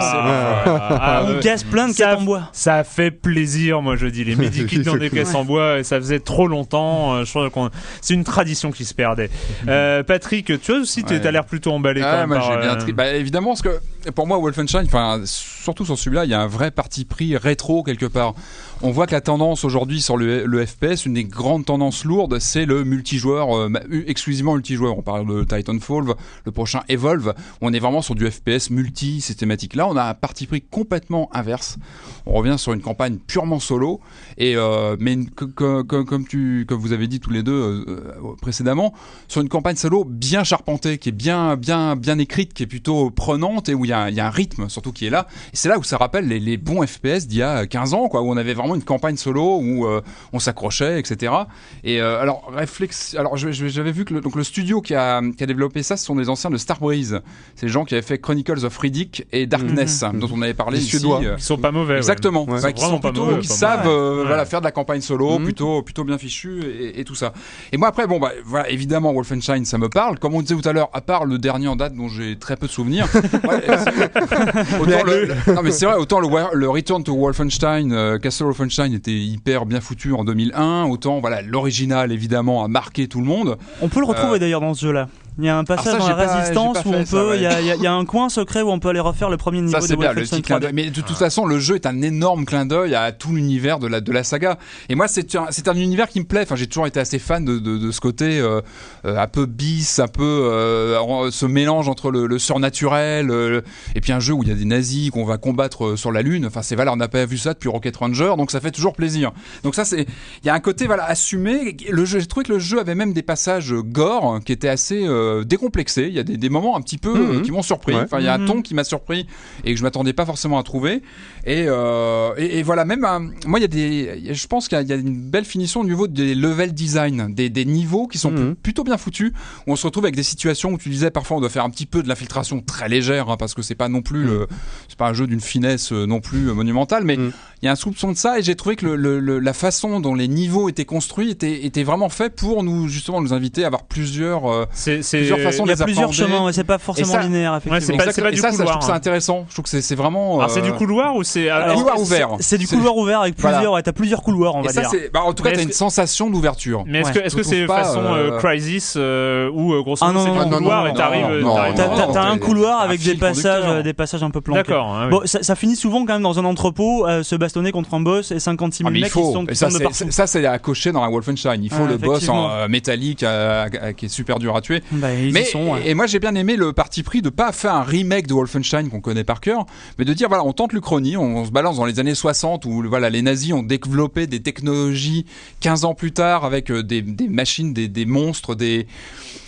Speaker 1: ah,
Speaker 2: on
Speaker 1: ouais.
Speaker 2: casse plein de
Speaker 1: Ça-
Speaker 2: quêtes en bois.
Speaker 1: Ça fait plaisir, moi je dis. Les medikits dans des caisses en bois, et ça faisait trop longtemps. euh, Je crois qu'on c'est une tradition qui se perdait. Euh, Patrick, tu vois aussi, tu
Speaker 4: Ouais.
Speaker 1: as l'air plutôt emballé.
Speaker 4: Ah,
Speaker 1: quand même
Speaker 4: moi,
Speaker 1: par,
Speaker 4: j'ai bien
Speaker 1: euh,
Speaker 4: bah, évidemment, parce que pour moi, Wolfenstein, enfin, surtout sur celui-là, il y a un vrai parti pris rétro quelque part. On voit que la tendance aujourd'hui sur le, FPS, une des grandes tendances lourdes, c'est le multijoueur, euh, exclusivement multijoueur. On parle de Titanfall, le prochain Evolve. On est vraiment sur du FPS multi systématique. Là, on a un parti pris complètement inverse. On revient sur une campagne purement solo. Et euh, mais comme tu, comme vous avez dit tous les deux euh, précédemment, sur une campagne solo bien charpentée, qui est bien, bien, bien écrite, qui est plutôt prenante et où il il y, a un- il y a un rythme surtout qui est là. Et c'est là où ça rappelle les, les bons FPS d'il y a 15 ans, quoi, où on avait vraiment une campagne solo où euh, on s'accrochait, etc. Et euh, alors réflexe, alors j'avais vu que le, donc le studio qui a, qui a développé ça, ce sont des anciens de Starbreeze. C'est les gens qui avaient fait Chronicles of Riddick et Darkness, dont on avait parlé
Speaker 3: Les
Speaker 4: ici.
Speaker 3: Suédois.
Speaker 4: euh,
Speaker 1: Qui sont pas mauvais.
Speaker 4: Exactement,
Speaker 3: Ouais.
Speaker 4: Enfin,
Speaker 1: Ils
Speaker 4: qui
Speaker 1: sont pas mauvais,
Speaker 4: qui
Speaker 1: pas
Speaker 4: savent
Speaker 1: mauvais.
Speaker 4: euh,
Speaker 1: Ouais.
Speaker 4: voilà faire de la campagne solo,
Speaker 3: Mhm.
Speaker 4: plutôt plutôt bien fichu et, et tout ça. Et moi après bon bah voilà évidemment Wolfenstein ça me parle. Comme on disait tout à l'heure, à part le dernier en date dont j'ai très peu de souvenirs. ouais, c'est- autant le, non mais c'est vrai autant le, Return to Wolfenstein, euh, Castle Wolfenstein était hyper bien foutu en 2001, autant voilà l'original évidemment a marqué tout le monde.
Speaker 2: On peut le retrouver
Speaker 4: Euh,
Speaker 2: d'ailleurs dans ce jeu-là. Il y a un passage
Speaker 4: ça,
Speaker 2: dans
Speaker 4: j'ai
Speaker 2: la
Speaker 4: pas-
Speaker 2: résistance où on
Speaker 4: ça,
Speaker 2: peut. Il y a-
Speaker 4: ouais.
Speaker 2: il y, a- il y a un coin secret où on peut aller refaire le premier niveau
Speaker 4: Ça
Speaker 2: de
Speaker 4: c'est bien le petit clin
Speaker 2: 3D.
Speaker 4: d'œil. Mais de toute façon, le jeu est un énorme clin d'œil à tout l'univers de la de la saga. Et moi, c'est un un univers qui me plaît. Enfin, j'ai toujours été assez fan de de, de ce côté euh, euh, un peu bis, un peu euh, ce mélange entre le, le surnaturel et puis un jeu où il y a des nazis qu'on va combattre sur la lune. Enfin, c'est voilà, on n'a pas vu ça depuis Rocket Ranger, donc ça fait toujours plaisir. Donc ça, c'est il y a un côté voilà assumé. Le jeu, j'ai trouvé que le jeu avait même des passages gore qui étaient assez euh, décomplexés. Il y a des, des moments un petit peu euh,
Speaker 3: Mhm.
Speaker 4: qui m'ont surpris.
Speaker 3: Ouais.
Speaker 4: Enfin, il y a un
Speaker 2: Mhm.
Speaker 4: ton qui m'a surpris et que je m'attendais pas forcément à trouver. Et, euh, et, et voilà, même un- moi, il y a des, il je pense qu'il y a- il y a une belle finition au niveau des level design, des, des niveaux qui sont
Speaker 3: Mhm.
Speaker 4: plutôt bien foutus. Où on se retrouve avec des situations où tu disais parfois on doit faire un petit peu de l'infiltration très légère hein, parce que c'est pas non plus, le- c'est pas un jeu d'une finesse euh, non plus euh, monumentale, mais
Speaker 3: Mhm.
Speaker 4: il y a un soupçon de ça et j'ai trouvé que le, le- le- la façon dont les niveaux étaient construits était, était vraiment fait pour nous justement nous inviter à avoir plusieurs euh,
Speaker 1: C'est c'est-
Speaker 4: Plusieurs façons
Speaker 2: Il y a
Speaker 4: les
Speaker 2: plusieurs
Speaker 4: appréhender.
Speaker 2: chemins, ouais, c'est pas forcément
Speaker 4: ça-
Speaker 2: linéaire, effectivement.
Speaker 1: c'est pas- du
Speaker 4: et ça, ça, je
Speaker 1: couloir,
Speaker 4: trouve ça
Speaker 1: hein.
Speaker 4: intéressant. Je trouve que c'est c'est vraiment.
Speaker 1: Alors c'est
Speaker 4: euh,
Speaker 1: du couloir ou c'est
Speaker 4: Couloir ouvert.
Speaker 2: C'est du couloir ouvert avec
Speaker 4: Voilà.
Speaker 2: plusieurs, ouais, t'as plusieurs couloirs, on
Speaker 4: Et
Speaker 2: va
Speaker 4: ça,
Speaker 2: dire.
Speaker 4: Bah, en tout cas, t'as une
Speaker 1: que-
Speaker 4: sensation d'ouverture.
Speaker 1: Mais est-ce
Speaker 2: Ouais.
Speaker 1: que est-ce que c'est façon
Speaker 4: euh,
Speaker 1: euh, Crisis euh, où euh, grosso
Speaker 2: Ah
Speaker 1: modo
Speaker 2: non,
Speaker 1: c'est
Speaker 2: non,
Speaker 1: couloir
Speaker 3: non,
Speaker 1: et t'arrives
Speaker 2: T'as un couloir
Speaker 4: un
Speaker 2: avec des passages, des passages un peu plantés.
Speaker 1: D'accord.
Speaker 2: Bon, ça, finit souvent quand même dans un entrepôt, se bastonner contre un boss et 56
Speaker 4: Ah,
Speaker 2: 000
Speaker 4: mais il
Speaker 2: mecs qui sont,
Speaker 4: ça, c'est- à cocher dans la Wolfenstein. Il faut
Speaker 2: Ah,
Speaker 4: le boss en métallique qui est super dur à tuer.
Speaker 2: Bah,
Speaker 4: Mais et moi j'ai bien aimé le parti pris de pas faire un remake de Wolfenstein qu'on connaît par cœur, mais de dire voilà on tente l'Uchronie, on, on se balance dans les années 60 où voilà les nazis ont développé des technologies 15 ans plus tard avec euh, des, des machines, des, des monstres, des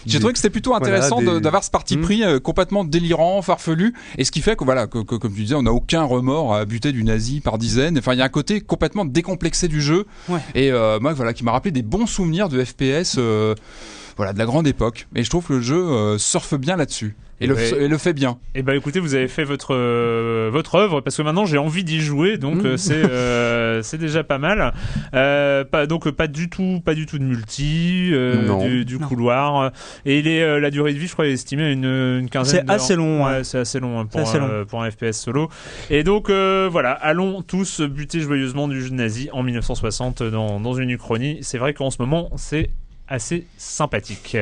Speaker 4: j'ai trouvé que c'était plutôt intéressant
Speaker 3: voilà,
Speaker 4: de-
Speaker 3: des-
Speaker 4: d'avoir ce parti
Speaker 3: Hmm.
Speaker 4: pris euh, complètement délirant, farfelu, et ce qui fait que voilà, que, que- comme tu disais, on n'a aucun remords à buter du nazi par dizaines. Enfin, il y a un côté complètement décomplexé du jeu,
Speaker 2: Ouais.
Speaker 4: et euh, moi voilà, qui m'a rappelé des bons souvenirs de FPS, euh, voilà, de la grande époque. Et je trouve que le jeu euh, surfe bien là-dessus. Et, le,
Speaker 1: Ouais.
Speaker 4: et le fait bien.
Speaker 1: Eh ben écoutez, vous avez fait votre euh, votre œuvre parce que maintenant j'ai envie d'y jouer, donc
Speaker 3: Mm.
Speaker 1: euh, c'est euh, c'est déjà pas mal. Euh, pas donc pas du tout pas du tout de multi, euh, du, couloir. Et il est euh, la durée de vie, je crois, est estimée à une, une quinzaine.
Speaker 2: C'est assez long, ouais.
Speaker 1: c'est assez long hein, pour,
Speaker 2: C'est assez
Speaker 1: un,
Speaker 2: long.
Speaker 1: euh, pour un FPS solo. Et donc euh, voilà, allons tous buter joyeusement du jeu nazi en 1960 dans dans une uchronie. C'est vrai qu'en ce moment c'est assez sympathique.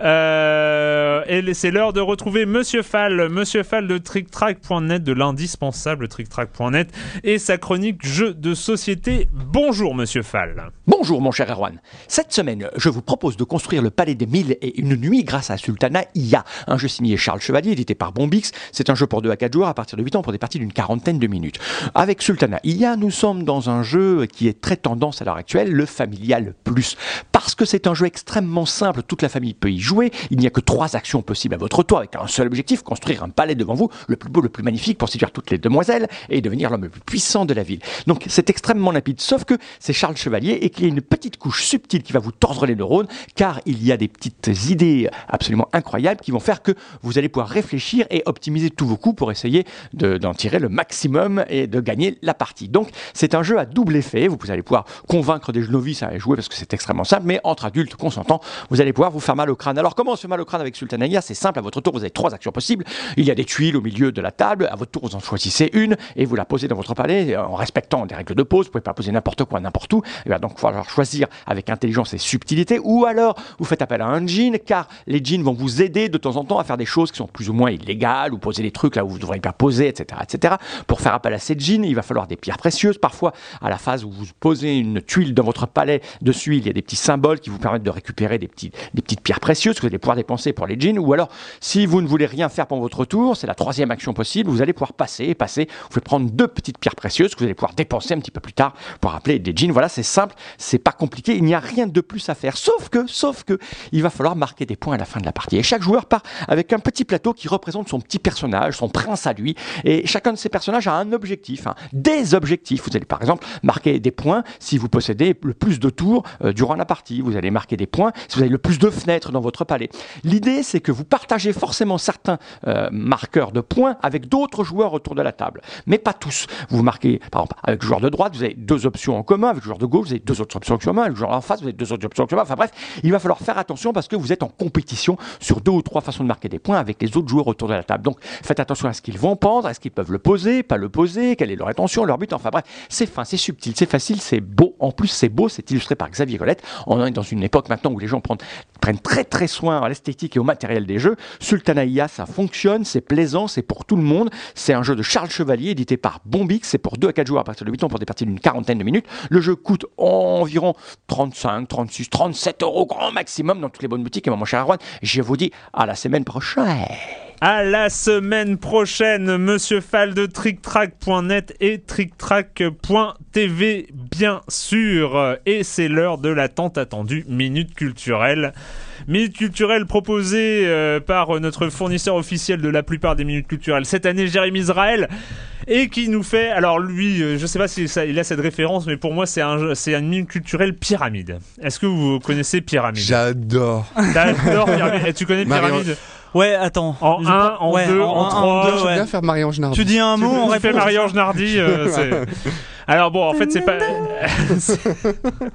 Speaker 1: Euh, et c'est l'heure de retrouver Monsieur Fall, Monsieur Fall de TrickTrack.net, de l'indispensable TrickTrack.net et sa chronique jeux de société. Bonjour Monsieur Fall.
Speaker 8: Bonjour mon cher Erwan. Cette semaine, je vous propose de construire le Palais des Mille et une nuit grâce à Sultana IA, un jeu signé Charles Chevalier, édité par Bombix. C'est un jeu pour 2 à 4 joueurs à partir de 8 ans pour des parties d'une quarantaine de minutes. Avec Sultana IA, nous sommes dans un jeu qui est très tendance à l'heure actuelle, le Familial Plus. Parce que c'est un jeu extrêmement simple, toute la famille peut y jouer. Il n'y a que trois actions possibles à votre tour avec un seul objectif, construire un palais devant vous, le plus beau, le plus magnifique pour séduire toutes les demoiselles et devenir l'homme le plus puissant de la ville. Donc c'est extrêmement rapide, sauf que c'est Charles Chevalier et qu'il y a une petite couche subtile qui va vous tordre les neurones, car il y a des petites idées absolument incroyables qui vont faire que vous allez pouvoir réfléchir et optimiser tous vos coups pour essayer de- d'en tirer le maximum et de gagner la partie. Donc c'est un jeu à double effet, vous allez pouvoir convaincre des novices à jouer parce que c'est extrêmement simple, mais entre adultes consentants, vous allez pouvoir vous faire mal au crâne. Alors comment on se fait mal au crâne avec Sultanaïa C'est simple, à votre tour vous avez trois actions possibles. Il y a des tuiles au milieu de la table, à votre tour vous en choisissez une et vous la posez dans votre palais euh, en respectant des règles de pose, vous pouvez pas poser n'importe quoi n'importe où. Il va donc falloir choisir avec intelligence et subtilité ou alors vous faites appel à un djinn car les djinns vont vous aider de temps en temps à faire des choses qui sont plus ou moins illégales ou poser des trucs là où vous ne devriez pas poser, etc., etc. Pour faire appel à ces djinns, il va falloir des pierres précieuses. Parfois, à la phase où vous posez une tuile dans votre palais, dessus il y a des petits symboles qui vous permettent de récupérer des, petits, des petites pierres précieuses que vous allez pouvoir dépenser pour les jeans. Ou alors, si vous ne voulez rien faire pour votre tour, c'est la troisième action possible, vous allez pouvoir passer passer. Vous pouvez prendre deux petites pierres précieuses que vous allez pouvoir dépenser un petit peu plus tard pour appeler des jeans. Voilà, c'est simple, c'est pas compliqué, il n'y a rien de plus à faire. Sauf que, sauf que, il va falloir marquer des points à la fin de la partie. Et chaque joueur part avec un petit plateau qui représente son petit personnage, son prince à lui. Et chacun de ces personnages a un objectif, hein, des objectifs. Vous allez par exemple marquer des points si vous possédez le plus de tours euh, durant la partie. Vous allez marquer des points si vous avez le plus de fenêtres dans votre palais. L'idée, c'est que vous partagez forcément certains euh, marqueurs de points avec d'autres joueurs autour de la table, mais pas tous. Vous marquez, par exemple, avec le joueur de droite, vous avez deux options en commun, avec le joueur de gauche, vous avez deux autres options en commun, avec le joueur en face, vous avez deux autres options en commun. Enfin bref, il va falloir faire attention parce que vous êtes en compétition sur deux ou trois façons de marquer des points avec les autres joueurs autour de la table. Donc faites attention à ce qu'ils vont pendre, est-ce qu'ils peuvent le poser, pas le poser, quelle est leur intention, leur but. Enfin bref, c'est fin, c'est subtil, c'est facile, c'est beau. En plus, c'est beau, c'est illustré par Xavier Colette. On est dans une époque maintenant où les gens prennent, très très soin à l'esthétique et au matériel des jeux. Sultanaïa, ça fonctionne, c'est plaisant, c'est pour tout le monde. C'est un jeu de Charles Chevalier édité par Bombix. C'est pour 2 à 4 joueurs à partir de 8 ans pour des parties d'une quarantaine de minutes. Le jeu coûte environ 35, 36, 37 euros grand maximum dans toutes les bonnes boutiques. Et mon cher Arwan, je vous dis à la semaine prochaine.
Speaker 1: À la semaine prochaine, Monsieur Fall de TrickTrack.net et TrickTrack.tv, bien sûr. Et c'est l'heure de la tant attendue Minute Culturelle. Minute Culturelle proposée euh, par notre fournisseur officiel de la plupart des Minutes Culturelles cette année, Jérémy Israël. Et qui nous fait, alors lui, euh, je sais pas si ça, il a cette référence, mais pour moi c'est un, c'est une minute culturelle pyramide. Est-ce que vous connaissez pyramide?
Speaker 3: J'adore.
Speaker 1: T'adores pyramide. Et tu connais pyramide?
Speaker 2: Ouais, attends.
Speaker 1: En
Speaker 2: Je-
Speaker 1: un, en
Speaker 2: ouais,
Speaker 1: deux, en
Speaker 2: un,
Speaker 1: trois.
Speaker 2: deux,
Speaker 3: J'aime
Speaker 2: ouais.
Speaker 3: bien faire Marie-Ange Nardi.
Speaker 2: Tu dis un mot, on répond.
Speaker 1: Marie-Ange Nardi. euh, Alors bon, en fait, c'est pas.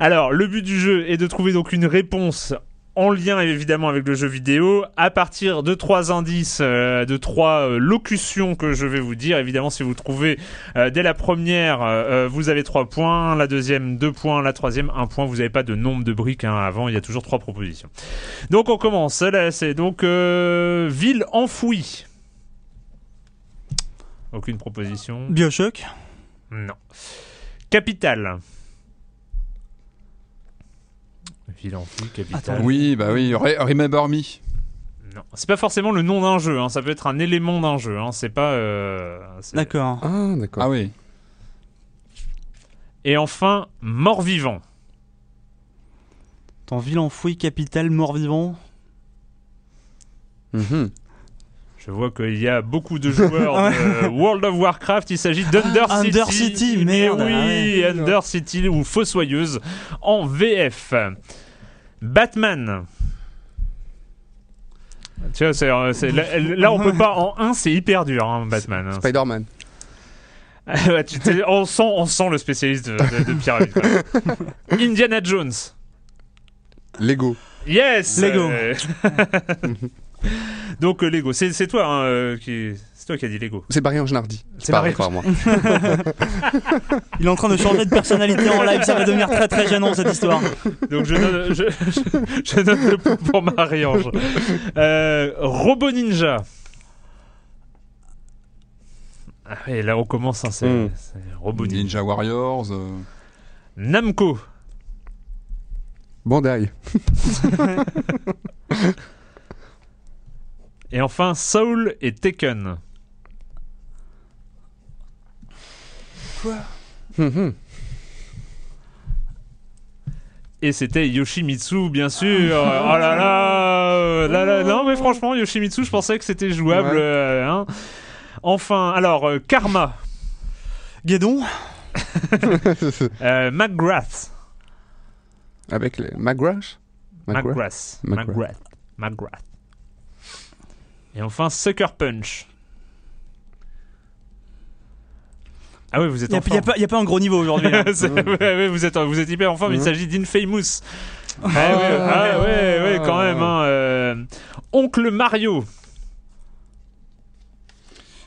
Speaker 1: Alors, le but du jeu est de trouver donc une réponse en lien évidemment avec le jeu vidéo à partir de trois indices, euh, de trois euh, locutions que je vais vous dire. Évidemment, si vous trouvez euh, dès la première, vous avez trois points, la deuxième deux points, la troisième un point. Vous n'avez pas de nombre de briques hein, avant. Il y a toujours trois propositions. Donc on commence. Là, c'est donc ville enfouie. Aucune proposition?
Speaker 2: Bioshock?
Speaker 1: Non. Capitale. Ville enfouie, capitale.
Speaker 4: Oui, bah oui, Re- Remember Me.
Speaker 1: Non. C'est pas forcément le nom d'un jeu, hein. ça peut être un élément d'un jeu. Hein. C'est pas. euh, c'est-
Speaker 2: D'accord.
Speaker 3: Ah, d'accord.
Speaker 4: Ah oui.
Speaker 1: Et enfin, mort-vivant.
Speaker 2: Ton ville enfouie, capitale, mort-vivant.
Speaker 3: Mhm.
Speaker 1: Je vois qu'il y a beaucoup de joueurs de World of Warcraft. Il s'agit d'Under
Speaker 2: Ah,
Speaker 1: City.
Speaker 2: Undercity,
Speaker 1: Eh
Speaker 2: merde.
Speaker 1: oui,
Speaker 2: Ah ouais.
Speaker 1: Under City ou Fossoyeuse en VF. Batman. Tu vois, c'est, euh, c'est- là, là, on peut pas en 1, c'est hyper dur, hein, Batman. hein.
Speaker 3: Spider-Man.
Speaker 1: Ouais, tu t'es- on, sent, on sent le spécialiste de, de, de pyramide. Indiana Jones.
Speaker 3: Lego.
Speaker 1: Yes
Speaker 2: Lego.
Speaker 1: Euh, Donc euh, Lego, c'est c'est toi hein, qui c'est toi qui as dit Lego.
Speaker 3: C'est Marie-Ange Nardi.
Speaker 1: C'est Marie-
Speaker 3: pas moi.
Speaker 2: Il est en train de changer de personnalité en live, ça va devenir très très gênant cette histoire.
Speaker 1: Donc je donne, je, je- je donne le point pour Marie-Ange. Euh, Robo Ninja. Ah ouais, là on commence, hein, c'est
Speaker 3: Mm.
Speaker 1: c'est Robo Ninja.
Speaker 4: Ninja Warriors. euh,
Speaker 1: Namco.
Speaker 3: Bandai.
Speaker 1: Et enfin Soul et Tekken.
Speaker 3: Mhm.
Speaker 1: Et c'était Yoshimitsu, bien sûr. oh là là, euh, là là. Non, mais franchement, Yoshimitsu, je pensais que c'était jouable.
Speaker 3: Ouais.
Speaker 1: euh, hein. Enfin, alors, euh, Karma,
Speaker 2: Guédon
Speaker 1: euh, McGrath,
Speaker 3: Avec les. McGrath, McGrath.
Speaker 1: McGrath,
Speaker 3: McGrath.
Speaker 1: Et enfin, Sucker Punch. Ah oui, vous êtes
Speaker 2: Il
Speaker 1: en
Speaker 2: n'y a,
Speaker 1: forme.
Speaker 2: pas- y a pas un gros niveau aujourd'hui. hein.
Speaker 1: Vous, êtes, vous êtes hyper en forme, il
Speaker 3: Mhm.
Speaker 1: s'agit d'Infamous. Ah, ouais, ah ouais, ouais, quand même. hein, euh, Oncle Mario.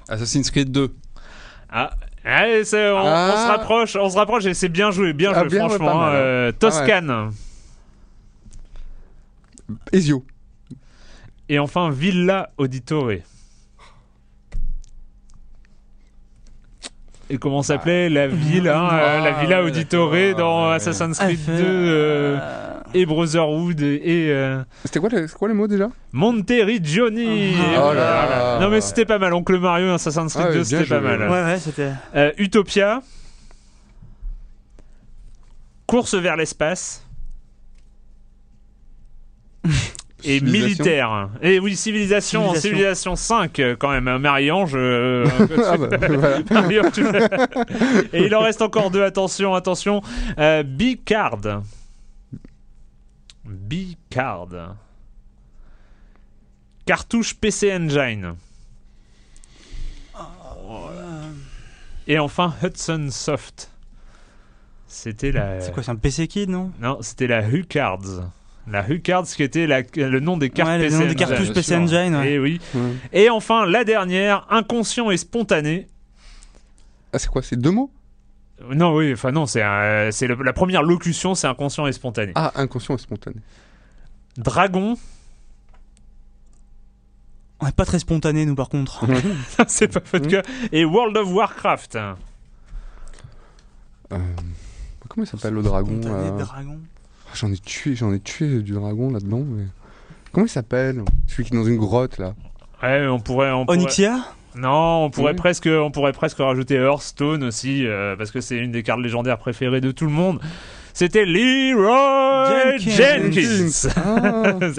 Speaker 4: Assassin's Creed 2.
Speaker 1: Ah, allez, on,
Speaker 3: Ah.
Speaker 1: on se rapproche, on se rapproche et c'est bien joué, bien
Speaker 3: Ah,
Speaker 1: joué,
Speaker 3: bien,
Speaker 1: franchement.
Speaker 3: mal,
Speaker 1: hein, euh, Toscane.
Speaker 3: Ezio.
Speaker 1: Et enfin, Villa Auditore. Et comment s'appelait la ville, hein, euh, la Villa
Speaker 4: ouais,
Speaker 1: Auditore dans
Speaker 4: ouais,
Speaker 1: Assassin's
Speaker 2: Ah,
Speaker 1: Creed
Speaker 2: fait,
Speaker 1: 2 euh, et Brotherhood et, et, euh,
Speaker 3: C'était quoi, le- quoi les mots déjà?
Speaker 1: Monteriggioni.
Speaker 2: Oh
Speaker 3: là là.
Speaker 1: Non mais c'était pas mal. Oncle Mario, Assassin's Creed
Speaker 3: Ah ouais,
Speaker 1: 2,
Speaker 3: bien
Speaker 1: c'était pas mal.
Speaker 2: Ouais, ouais, c'était.
Speaker 1: Euh, Utopia. Course vers l'espace. Et militaire. Et oui, civilisation,
Speaker 2: Civilisation.
Speaker 1: civilisation, 5 euh, quand même. Marie-Ange. euh,
Speaker 3: Ah bah, voilà.
Speaker 1: Et il en reste encore deux. Attention, attention. Euh, B-Card. B-Card. Cartouche PC Engine. Et enfin Hudson Soft. C'était la.
Speaker 2: C'est quoi, c'est un PC Kid, non?
Speaker 1: Non, c'était la Hucards. La Hucards qui était la- le nom des cartes
Speaker 2: Ouais, le nom des cartouches PC. Engine. ouais.
Speaker 1: Et oui.
Speaker 3: Ouais.
Speaker 1: Et enfin la dernière, inconscient et spontané.
Speaker 3: Ah, c'est quoi C'est deux mots?
Speaker 1: Non, oui, enfin non, c'est un- c'est le- la première locution, c'est inconscient et spontané.
Speaker 3: Ah, inconscient et spontané.
Speaker 1: Dragon,
Speaker 2: On pas très spontané, nous, par contre.
Speaker 1: c'est pas votre cas. Et World of Warcraft.
Speaker 3: Euh, comment il s'appelle le dragon euh,
Speaker 2: dragon.
Speaker 3: Ah, J'en ai tué, j'en ai tué du dragon là-dedans. Mais... Comment il s'appelle Celui qui est dans une grotte là?
Speaker 1: Ouais, on pourrait. On pourrait...
Speaker 2: Onyxia?
Speaker 1: Non, on pourrait
Speaker 3: Oui.
Speaker 1: presque, on pourrait presque rajouter Hearthstone aussi, euh, parce que c'est une des cartes légendaires préférées de tout le monde. C'était Leroy
Speaker 2: Jenkins.
Speaker 1: Jenkins.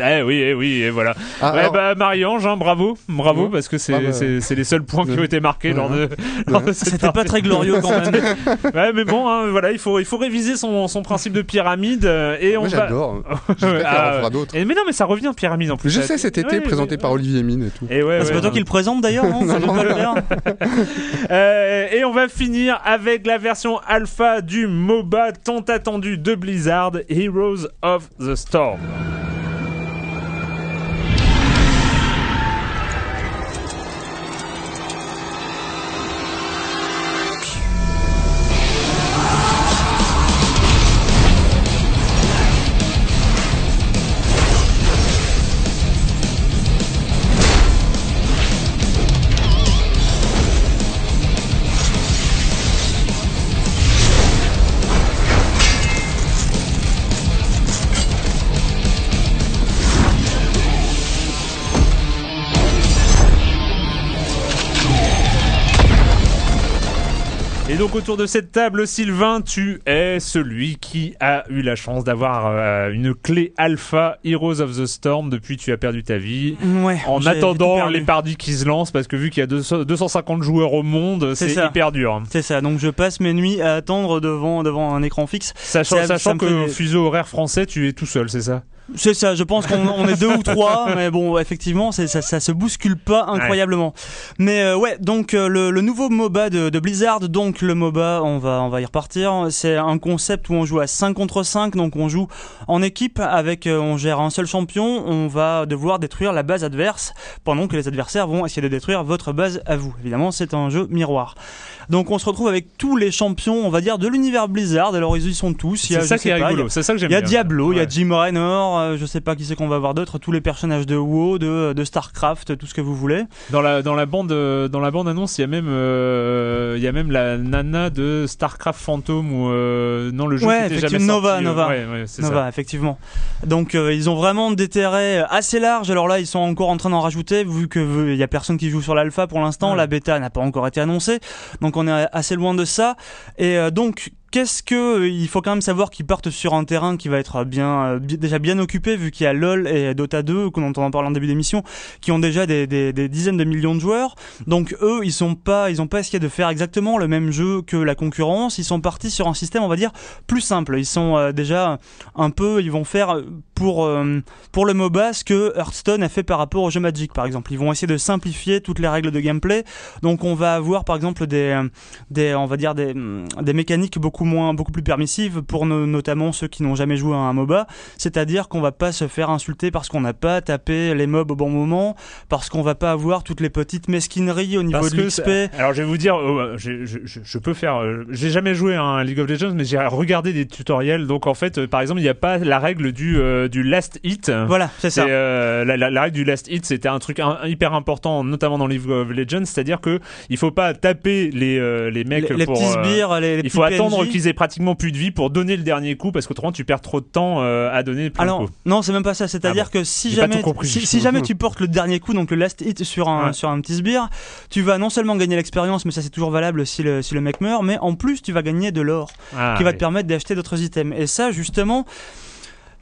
Speaker 3: Ah,
Speaker 1: eh oui, eh oui, et voilà.
Speaker 3: Ah,
Speaker 1: ouais,
Speaker 3: alors-
Speaker 1: bah Marie-Ange, hein, bravo, bravo,
Speaker 3: Ouais.
Speaker 1: parce que c'est
Speaker 3: Ah bah.
Speaker 1: les seuls points qui ont
Speaker 3: Ouais.
Speaker 1: été marqués lors de,
Speaker 3: Ouais.
Speaker 1: de
Speaker 2: C'était pas très glorieux quand même.
Speaker 1: Ouais, mais bon, hein, voilà, il faut, il faut réviser son, son principe de pyramide euh, et on
Speaker 3: Moi
Speaker 1: va.
Speaker 3: j'adore. En
Speaker 1: Ah,
Speaker 3: fera d'autres.
Speaker 1: mais non, mais ça revient pyramide en plus.
Speaker 3: Je sais, cet été,
Speaker 1: Ouais,
Speaker 3: présenté
Speaker 1: ouais,
Speaker 3: par
Speaker 1: ouais.
Speaker 3: Olivier Mine et tout.
Speaker 1: Et ouais,
Speaker 2: Ah, c'est
Speaker 1: ouais,
Speaker 2: pas toi qui le présente d'ailleurs, non.
Speaker 1: Euh, et on va finir avec la version alpha du MOBA tant attendu de Blizzard, Heroes of the Storm. Autour de cette table, Sylvain, tu es celui qui a eu la chance d'avoir euh, une clé alpha Heroes of the Storm depuis tu as perdu ta vie.
Speaker 2: Ouais.
Speaker 1: En attendant les parties qui se lancent, parce que vu qu'il y a 200 250 joueurs au monde,
Speaker 2: C'est
Speaker 1: hyper dur.
Speaker 2: C'est ça, donc je passe mes nuits à attendre devant, devant un écran fixe.
Speaker 1: Sachant, que
Speaker 2: fait
Speaker 1: fuseau horaire français, tu es tout seul, c'est ça?
Speaker 2: C'est ça, je pense qu'on on est deux ou trois, mais bon, effectivement, ça, ça se bouscule pas incroyablement. Mais euh, ouais, donc euh, le, le nouveau MOBA de, de Blizzard, donc le MOBA, on va, on va y repartir. C'est un concept où on joue à 5 contre 5, donc on joue en équipe avec, euh, on gère un seul champion, on va devoir détruire la base adverse pendant que les adversaires vont essayer de détruire votre base à vous. Évidemment, c'est un jeu miroir. Donc on se retrouve avec tous les champions, on va dire, de l'univers Blizzard. Alors ils y sont tous.
Speaker 1: C'est ça qui est rigolo, c'est ça que j'aime
Speaker 2: il y a
Speaker 1: bien.
Speaker 2: Diablo, il y a. Jim Raynor, euh, je sais pas qui c'est qu'on va voir d'autres, tous les personnages de WoW, de, de Starcraft, tout ce que vous voulez.
Speaker 1: Dans la, dans la bande, euh, dans la bande annonce, il y a même, euh, il y a même la nana de Starcraft Phantom ou euh, non le jeu
Speaker 2: Ouais,
Speaker 1: qui était jamais
Speaker 2: effectivement,
Speaker 1: sorti.
Speaker 2: Nova, Nova.
Speaker 1: ouais, ouais, c'est ça.
Speaker 2: Nova, effectivement. Donc euh, ils ont vraiment des terrains assez larges. Alors là, ils sont encore en train d'en rajouter vu que il y a personne qui joue sur l'alpha pour l'instant. La bêta n'a pas encore été annoncée, donc on est assez loin de ça. Et donc Qu'est-ce que il faut quand même savoir qu'ils partent sur un terrain qui va être bien euh, déjà bien occupé vu qu'il y a LoL et Dota 2 qu'on entend en parler en début d'émission qui ont déjà des, dizaines de millions de joueurs. Donc eux, ils sont pas ils ont pas essayé de faire exactement le même jeu que la concurrence, ils sont partis sur un système on va dire plus simple. Ils sont euh, déjà un peu ils vont faire pour euh, pour le MOBA ce que Hearthstone a fait par rapport au jeu Magic par exemple. Ils vont essayer de simplifier toutes les règles de gameplay. Donc on va avoir par exemple des euh, des on va dire des des mécaniques beaucoup moins beaucoup plus permissives pour no- notamment ceux qui n'ont jamais joué à un MOBA, c'est-à-dire qu'on va pas se faire insulter parce qu'on n'a pas tapé les mobs au bon moment, parce qu'on va pas avoir toutes les petites mesquineries au niveau
Speaker 1: Parce
Speaker 2: de l'XP.
Speaker 1: alors je vais vous dire, euh, je, je- peux faire, euh, j'ai jamais joué à un League of Legends, mais j'ai regardé des tutoriels. Donc en fait, euh, par exemple, il n'y a pas la règle du euh, du last hit.
Speaker 2: Voilà, c'est ça.
Speaker 1: La, la- la règle du last hit, c'était un truc un- hyper important, notamment dans League of Legends, c'est-à-dire que il faut pas taper les les mecs
Speaker 2: les, les
Speaker 1: pour.
Speaker 2: petits
Speaker 1: euh,
Speaker 2: sbires, les, les
Speaker 1: il
Speaker 2: petits
Speaker 1: faut attendre Qu'ils aient pratiquement plus de vie pour donner le dernier coup, parce qu'autrement tu perds trop de temps euh, à donner plein
Speaker 2: Alors
Speaker 1: de
Speaker 2: non, c'est même pas ça. C'est-à-dire
Speaker 1: Ah bon.
Speaker 2: que si jamais,
Speaker 1: compris.
Speaker 2: si, si jamais tu portes le dernier coup, donc le last hit sur un
Speaker 1: Ouais.
Speaker 2: sur un petit sbire, tu vas non seulement gagner l'expérience, mais ça c'est toujours valable si le si le mec meurt, mais en plus tu vas gagner de l'or
Speaker 1: Ah,
Speaker 2: qui va te permettre d'acheter d'autres items. Et ça justement.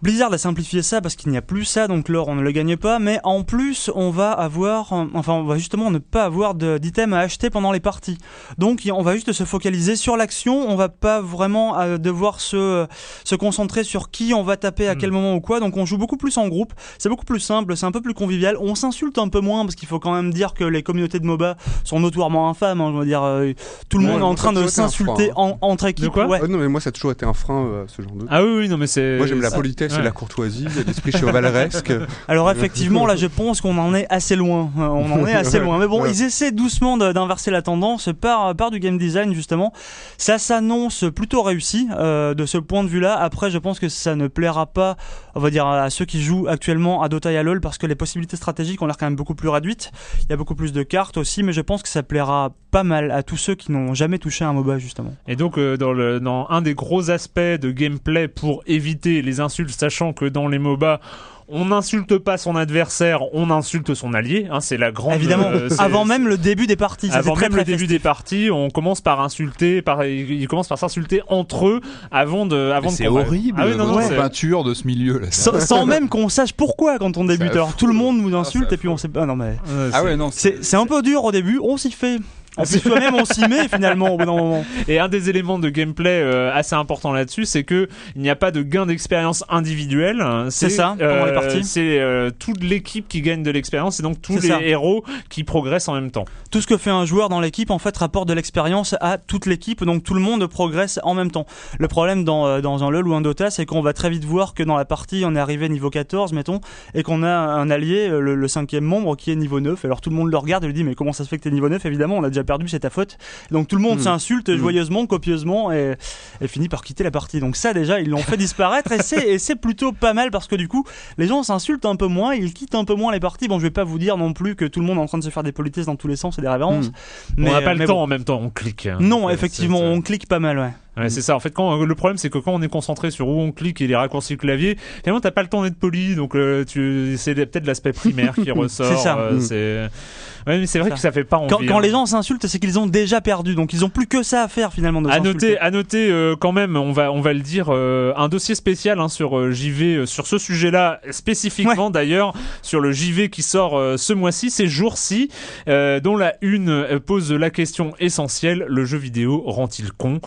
Speaker 2: Blizzard a simplifié ça parce qu'il n'y a plus ça, donc l'or on ne le gagne pas, mais en plus on va avoir, enfin on va justement ne pas avoir de- d'items à acheter pendant les parties. Donc on va juste se focaliser sur l'action, on va pas vraiment euh, devoir se, se concentrer sur qui on va taper à
Speaker 1: Hmm.
Speaker 2: quel moment ou quoi, donc on joue beaucoup plus en groupe, c'est beaucoup plus simple, c'est un peu plus convivial, on s'insulte un peu moins parce qu'il faut quand même dire que les communautés de MOBA sont notoirement infâmes, hein, je veux dire, euh, tout le
Speaker 3: Ouais,
Speaker 2: monde est en train de s'insulter
Speaker 3: frein,
Speaker 2: en- entre équipes.
Speaker 1: quoi?
Speaker 2: ouais.
Speaker 3: Ouais, non, mais moi, ça a toujours été un frein, euh, ce genre de.
Speaker 1: Ah oui, oui, non, mais c'est.
Speaker 3: Moi, j'aime la politesse
Speaker 1: ouais.
Speaker 3: la courtoisie, l'esprit chevaleresque.
Speaker 2: Alors effectivement, là, je pense qu'on en est assez loin. Euh, On en est assez loin. Mais bon,
Speaker 3: Ouais.
Speaker 2: ils essaient doucement d'inverser la tendance par, par du game design, justement. Ça s'annonce plutôt réussi euh, de ce point de vue-là. Après, je pense que ça ne plaira pas, on va dire, à ceux qui jouent actuellement à Dota et à LoL parce que les possibilités stratégiques ont l'air quand même beaucoup plus réduites. Il y a beaucoup plus de cartes aussi, mais je pense que ça plaira pas mal à tous ceux qui n'ont jamais touché un MOBA, justement.
Speaker 1: Et donc, euh, dans, le, dans un des gros aspects de gameplay pour éviter les insultes, sachant que dans les MOBA, on n'insulte pas son adversaire, on insulte son allié. hein, c'est la grande.
Speaker 2: Évidemment,
Speaker 1: euh,
Speaker 2: avant même le début des parties. ça,
Speaker 1: Avant
Speaker 2: très,
Speaker 1: même
Speaker 2: très
Speaker 1: le début des parties, on commence par insulter, par, ils commencent par s'insulter entre eux avant de, avant de
Speaker 4: C'est horrible,
Speaker 1: Ah oui, non, non,
Speaker 4: peinture de ce milieu là.
Speaker 2: sans, sans même qu'on sache pourquoi quand on débute. Alors tout le monde nous insulte
Speaker 4: ça
Speaker 2: et puis on sait pas. Non mais
Speaker 4: Ah ouais, non,
Speaker 2: c'est un peu dur au début. On s'y fait. En plus soi-même on s'y met finalement au bout d'un moment.
Speaker 1: Et un des éléments de gameplay euh, assez important là-dessus, c'est que il n'y a pas de gain d'expérience individuel.
Speaker 2: C'est ça, pendant les parties.
Speaker 1: C'est euh, toute l'équipe qui gagne de l'expérience et donc tous les
Speaker 2: ça.
Speaker 1: héros qui progressent en même temps.
Speaker 2: Tout ce que fait un joueur dans l'équipe en fait rapporte de l'expérience à toute l'équipe. Donc tout le monde progresse en même temps. Le problème dans, euh, dans un LoL ou un Dota, c'est qu'on va très vite voir que dans la partie on est arrivé niveau 14 mettons et qu'on a un allié, euh, le, le cinquième membre qui est niveau 9. Alors tout le monde le regarde et lui dit mais comment ça se fait que t'es niveau 9 Évidemment on a déjà perdu, c'est ta faute. Donc tout le monde
Speaker 3: Mm.
Speaker 2: s'insulte
Speaker 3: Mm.
Speaker 2: joyeusement, copieusement et, et finit par quitter la partie. Donc ça déjà ils l'ont fait disparaître et c'est et c'est plutôt pas mal parce que du coup les gens s'insultent un peu moins, ils quittent un peu moins les parties. Bon je vais pas vous dire non plus que tout le monde est en train de se faire des politesses dans tous les sens et des révérences.
Speaker 3: Mm.
Speaker 2: Mais,
Speaker 1: on n'a pas le
Speaker 2: bon.
Speaker 1: temps en même temps, on clique. hein.
Speaker 2: Non, effectivement, on clique pas mal, ouais.
Speaker 1: Ouais, c'est ça. En fait, quand le problème, c'est que quand on est concentré sur où on clique et les raccourcis clavier, finalement, t'as pas le temps d'être poli. Donc, euh, tu, c'est peut-être l'aspect primaire qui ressort.
Speaker 2: C'est ça.
Speaker 1: euh,
Speaker 3: Mm.
Speaker 1: c'est, ouais, mais c'est vrai
Speaker 2: Ça.
Speaker 1: que ça fait pas envie.
Speaker 2: Quand, quand
Speaker 1: hein.
Speaker 2: les gens s'insultent, c'est qu'ils ont déjà perdu, donc ils ont plus que ça à faire finalement. De
Speaker 1: À noter, à noter euh, quand même, on va, on va le dire, euh, un dossier spécial hein, sur JV, sur ce sujet-là spécifiquement d'ailleurs, sur le JV qui sort ce mois-ci, ces jours-ci, dont la une pose la question essentielle le jeu vidéo rend-il con?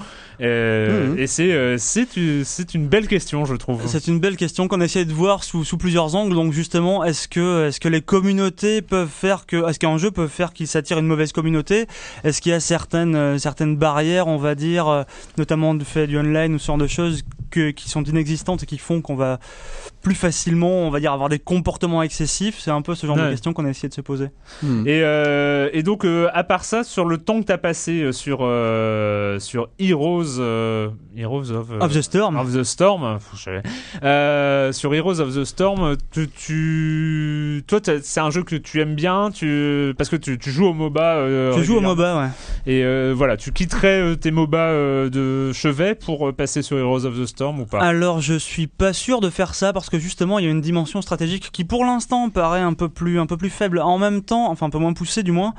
Speaker 1: Euh,
Speaker 3: Mhm.
Speaker 1: Et c'est, euh, c'est, une- belle question, je trouve.
Speaker 2: C'est une belle question qu'on essaie de voir sous, sous plusieurs angles. Donc justement, est-ce que, est-ce que les communautés peuvent faire que, est-ce qu'un jeu peut faire qu'il s'attire une mauvaise communauté? Est-ce qu'il y a certaines, euh, certaines barrières, on va dire, notamment du fait du online ou ce genre de choses que, qui sont inexistantes et qui font qu'on va plus facilement, on va dire, avoir des comportements excessifs C'est un peu ce genre
Speaker 1: Ouais.
Speaker 2: de questions qu'on a essayé de se poser.
Speaker 3: Hmm.
Speaker 1: Et, euh, et donc, euh, à part ça, sur le temps que t'as passé euh, sur, euh, sur Heroes, euh, Heroes of, euh,
Speaker 2: Of the Storm.
Speaker 1: of the Storm. Euh, sur Heroes of the Storm, tu, tu- toi, c'est un jeu que tu aimes bien, tu, parce que tu, tu joues au MOBA. euh,
Speaker 2: Je joue au. MOBA, ouais.
Speaker 1: Et euh, voilà, tu quitterais euh, tes MOBA euh, de chevet pour euh, passer sur Heroes of the Storm ou pas?
Speaker 2: Alors je suis pas sûr de faire ça parce que justement il y a une dimension stratégique qui pour l'instant paraît un peu plus un peu plus faible. En même temps, enfin un peu moins poussée du moins,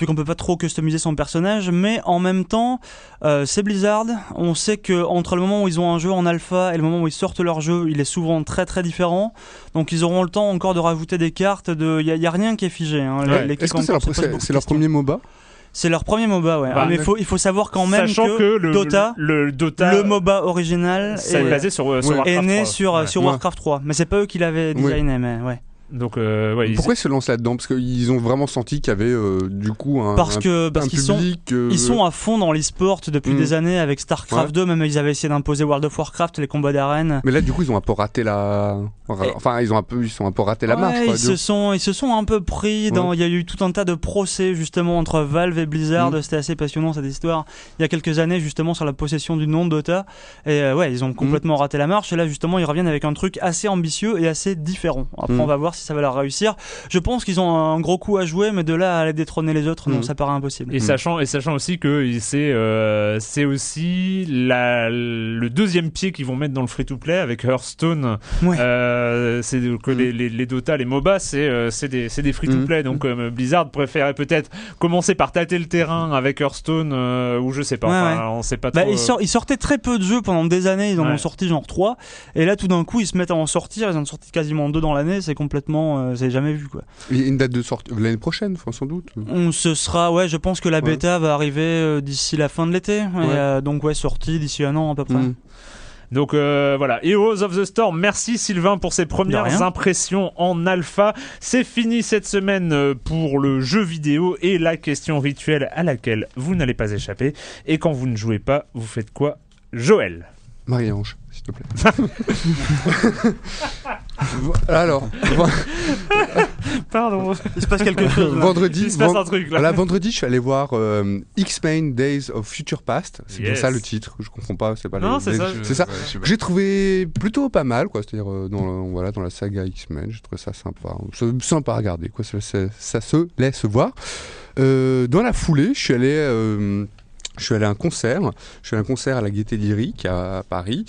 Speaker 2: vu qu'on peut pas trop customiser son personnage, mais en même temps euh, c'est Blizzard. On sait que entre le moment où ils ont un jeu en alpha et le moment où ils sortent leur jeu, il est souvent très très différent. Donc ils auront le temps encore de rajouter des cartes. De il y, a- il y a rien qui est figé. Hein.
Speaker 1: Ouais.
Speaker 3: Est-ce que c'est leur, premier MOBA?
Speaker 2: C'est leur premier MOBA, ouais.
Speaker 1: Bah,
Speaker 2: Ah, mais il faut il faut savoir quand même
Speaker 1: Sachant
Speaker 2: que,
Speaker 1: que, le,
Speaker 2: Dota,
Speaker 1: le, Dota,
Speaker 2: le MOBA original
Speaker 1: est
Speaker 2: est-
Speaker 1: basé sur, euh, sur
Speaker 3: Ouais.
Speaker 1: Warcraft
Speaker 2: est né
Speaker 1: 3.
Speaker 2: sur,
Speaker 1: Ouais.
Speaker 2: sur
Speaker 3: Ouais.
Speaker 2: Warcraft 3. Mais c'est pas eux qui l'avaient
Speaker 3: Oui.
Speaker 2: designé, mais ouais.
Speaker 1: Donc, euh, ouais,
Speaker 3: Pourquoi ils se lancent là-dedans? Parce qu'ils ont vraiment senti qu'il y avait euh, du coup un,
Speaker 2: Parce
Speaker 3: un-
Speaker 2: que parce
Speaker 3: un
Speaker 2: qu'ils sont
Speaker 3: public. euh,
Speaker 2: ils sont à fond dans l'e-sport depuis
Speaker 3: Mm.
Speaker 2: des années avec StarCraft
Speaker 3: Ouais.
Speaker 2: 2, même ils avaient essayé d'imposer World of Warcraft, les combats d'arène.
Speaker 3: Mais là, du coup, ils ont un peu raté la. Enfin, ils ont un peu, ils sont un peu raté la
Speaker 2: Ouais,
Speaker 3: marche. quoi,
Speaker 2: ils, se sont, ils se sont un peu pris dans. Il y a eu tout un tas de procès justement entre Valve et Blizzard.
Speaker 3: Mm.
Speaker 2: C'était assez passionnant cette histoire. Il y a quelques années justement sur la possession du nom de Dota. Et euh, ouais, ils ont complètement raté la marche. Et là justement, ils reviennent avec un truc assez ambitieux et assez différent. Après,
Speaker 3: Mm.
Speaker 2: on va voir si ça va leur réussir. Je pense qu'ils ont un gros coup à jouer, mais de là à aller détrôner les autres, non,
Speaker 3: Mhm.
Speaker 2: ça paraît impossible.
Speaker 1: Et sachant, et sachant aussi que c'est euh, c'est aussi la, le deuxième pied qu'ils vont mettre dans le free-to-play avec Hearthstone.
Speaker 2: Ouais.
Speaker 1: Euh, c'est que les, les, les Dota, les MOBA, c'est euh, c'est des, c'est des free-to-play. Donc euh, Blizzard préférait peut-être commencer par tâter le terrain avec Hearthstone euh, ou je sais pas.
Speaker 2: Ouais,
Speaker 1: Enfin,
Speaker 2: ouais.
Speaker 1: On sait pas
Speaker 2: Bah,
Speaker 1: trop.
Speaker 2: ils,
Speaker 1: euh,
Speaker 2: sort- ils sortaient très peu de jeux pendant des années, ils en
Speaker 1: Ouais.
Speaker 2: ont sorti genre 3 et là tout d'un coup ils se mettent à en sortir, ils en ont sorti quasiment deux dans l'année, c'est complètement, euh, c'est jamais vu quoi.
Speaker 3: Il y a une date de sortie l'année prochaine, sans doute.
Speaker 2: On se sera, ouais, je pense que la
Speaker 3: Ouais.
Speaker 2: bêta va arriver euh, d'ici la fin de l'été, et, euh, donc ouais, sortie d'ici un an à peu près.
Speaker 3: Mm.
Speaker 1: Donc euh, voilà, Heroes of the Storm, merci Sylvain pour ces premières impressions en alpha. C'est fini cette semaine euh, pour le jeu vidéo et la question rituelle à laquelle vous n'allez pas échapper. Et quand vous ne jouez pas, vous faites quoi Joël?
Speaker 3: Marie-Ange, te plaît. Alors,
Speaker 1: Pardon.
Speaker 2: Il se passe quelque chose. là.
Speaker 3: vendredi,
Speaker 1: Il se passe un truc là.
Speaker 3: Voilà, vendredi, je suis allé voir euh, X-Men Days of Future Past. C'est bien
Speaker 1: Yes.
Speaker 3: ça le titre. Je comprends pas. C'est pas
Speaker 1: Non, c'est ça.
Speaker 3: C'est ça.
Speaker 4: Ouais,
Speaker 3: J'ai trouvé plutôt pas mal, quoi. C'est-à-dire euh, dans, le- voilà, dans la saga X-Men, j'ai trouvé ça sympa. Sympa à regarder, quoi. Ça, ça- ça se laisse voir. Euh, dans la foulée, je suis allé. euh, je suis allé à un concert. Je suis allé à un concert à la Gaieté Lyrique à Paris,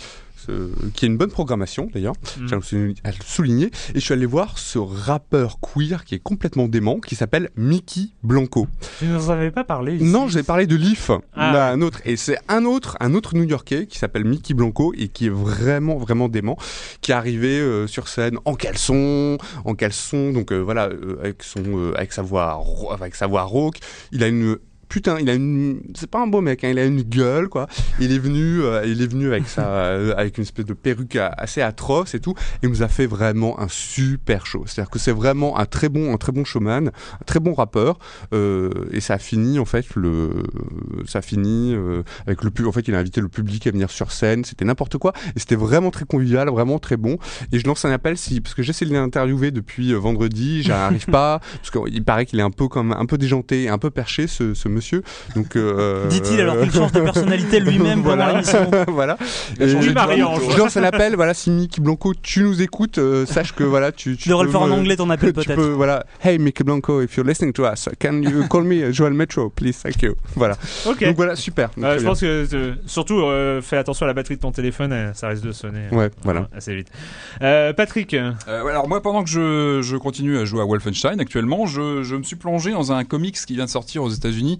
Speaker 3: qui est une bonne programmation d'ailleurs.
Speaker 1: Mm.
Speaker 3: Je tiens à le souligner-. Et je suis allé voir ce rappeur queer qui est complètement dément, qui s'appelle Mickey Blanco.
Speaker 1: Tu nous en avais pas parlé ici.
Speaker 3: Non, j'ai parlé de Leaf,
Speaker 1: Ah.
Speaker 3: là, un autre, et c'est un autre, un autre New-Yorkais qui s'appelle Mickey Blanco et qui est vraiment, vraiment dément, qui est arrivé euh, sur scène en caleçon, en caleçon, donc euh, voilà, euh, avec son, avec sa voix, avec sa voix rauque. Il a une Putain, il a une, c'est pas un beau mec, hein, il a une gueule quoi. Il est venu, euh, il est venu avec sa, euh, avec une espèce de perruque assez atroce et tout, et nous a fait vraiment un super show. C'est-à-dire que c'est vraiment un très bon, un très bon showman, un très bon rappeur, euh, et ça a fini en fait le, ça a fini euh, avec le pub. En fait, il a invité le public à venir sur scène. C'était n'importe quoi, et c'était vraiment très convivial, vraiment très bon. Et je lance un appel si, parce que j'essaie de l'interviewer depuis vendredi, j'arrive pas, parce qu'il paraît qu'il est un peu comme un peu déjanté, un peu perché ce, ce monsieur. Donc, euh,
Speaker 2: Dit-il alors qu'il change de personnalité lui-même pendant
Speaker 3: Voilà.
Speaker 2: l'émission.
Speaker 3: voilà.
Speaker 4: Il a
Speaker 3: Et
Speaker 4: changé de
Speaker 1: Marie-Ange.
Speaker 4: voix.
Speaker 3: je lance un appel, voilà, si Mickey Blanco, tu nous écoutes, euh, sache que voilà, tu, tu
Speaker 2: devrais le faire en anglais ton appel peut-être.
Speaker 3: voilà, hey Mickey Blanco, if you're listening to us, can you call me Joel Metro, please, thank you. Voilà.
Speaker 1: Ok.
Speaker 3: Donc voilà, super. Donc,
Speaker 1: Euh, je
Speaker 3: bien.
Speaker 1: pense que euh, surtout euh, fais attention à la batterie de ton téléphone, euh, ça risque de sonner. euh,
Speaker 3: Ouais, voilà.
Speaker 1: assez vite. Euh, Patrick,
Speaker 4: Euh, alors moi, pendant que je, je continue à jouer à Wolfenstein actuellement, je, je me suis plongé dans un comics qui vient de sortir aux États-Unis,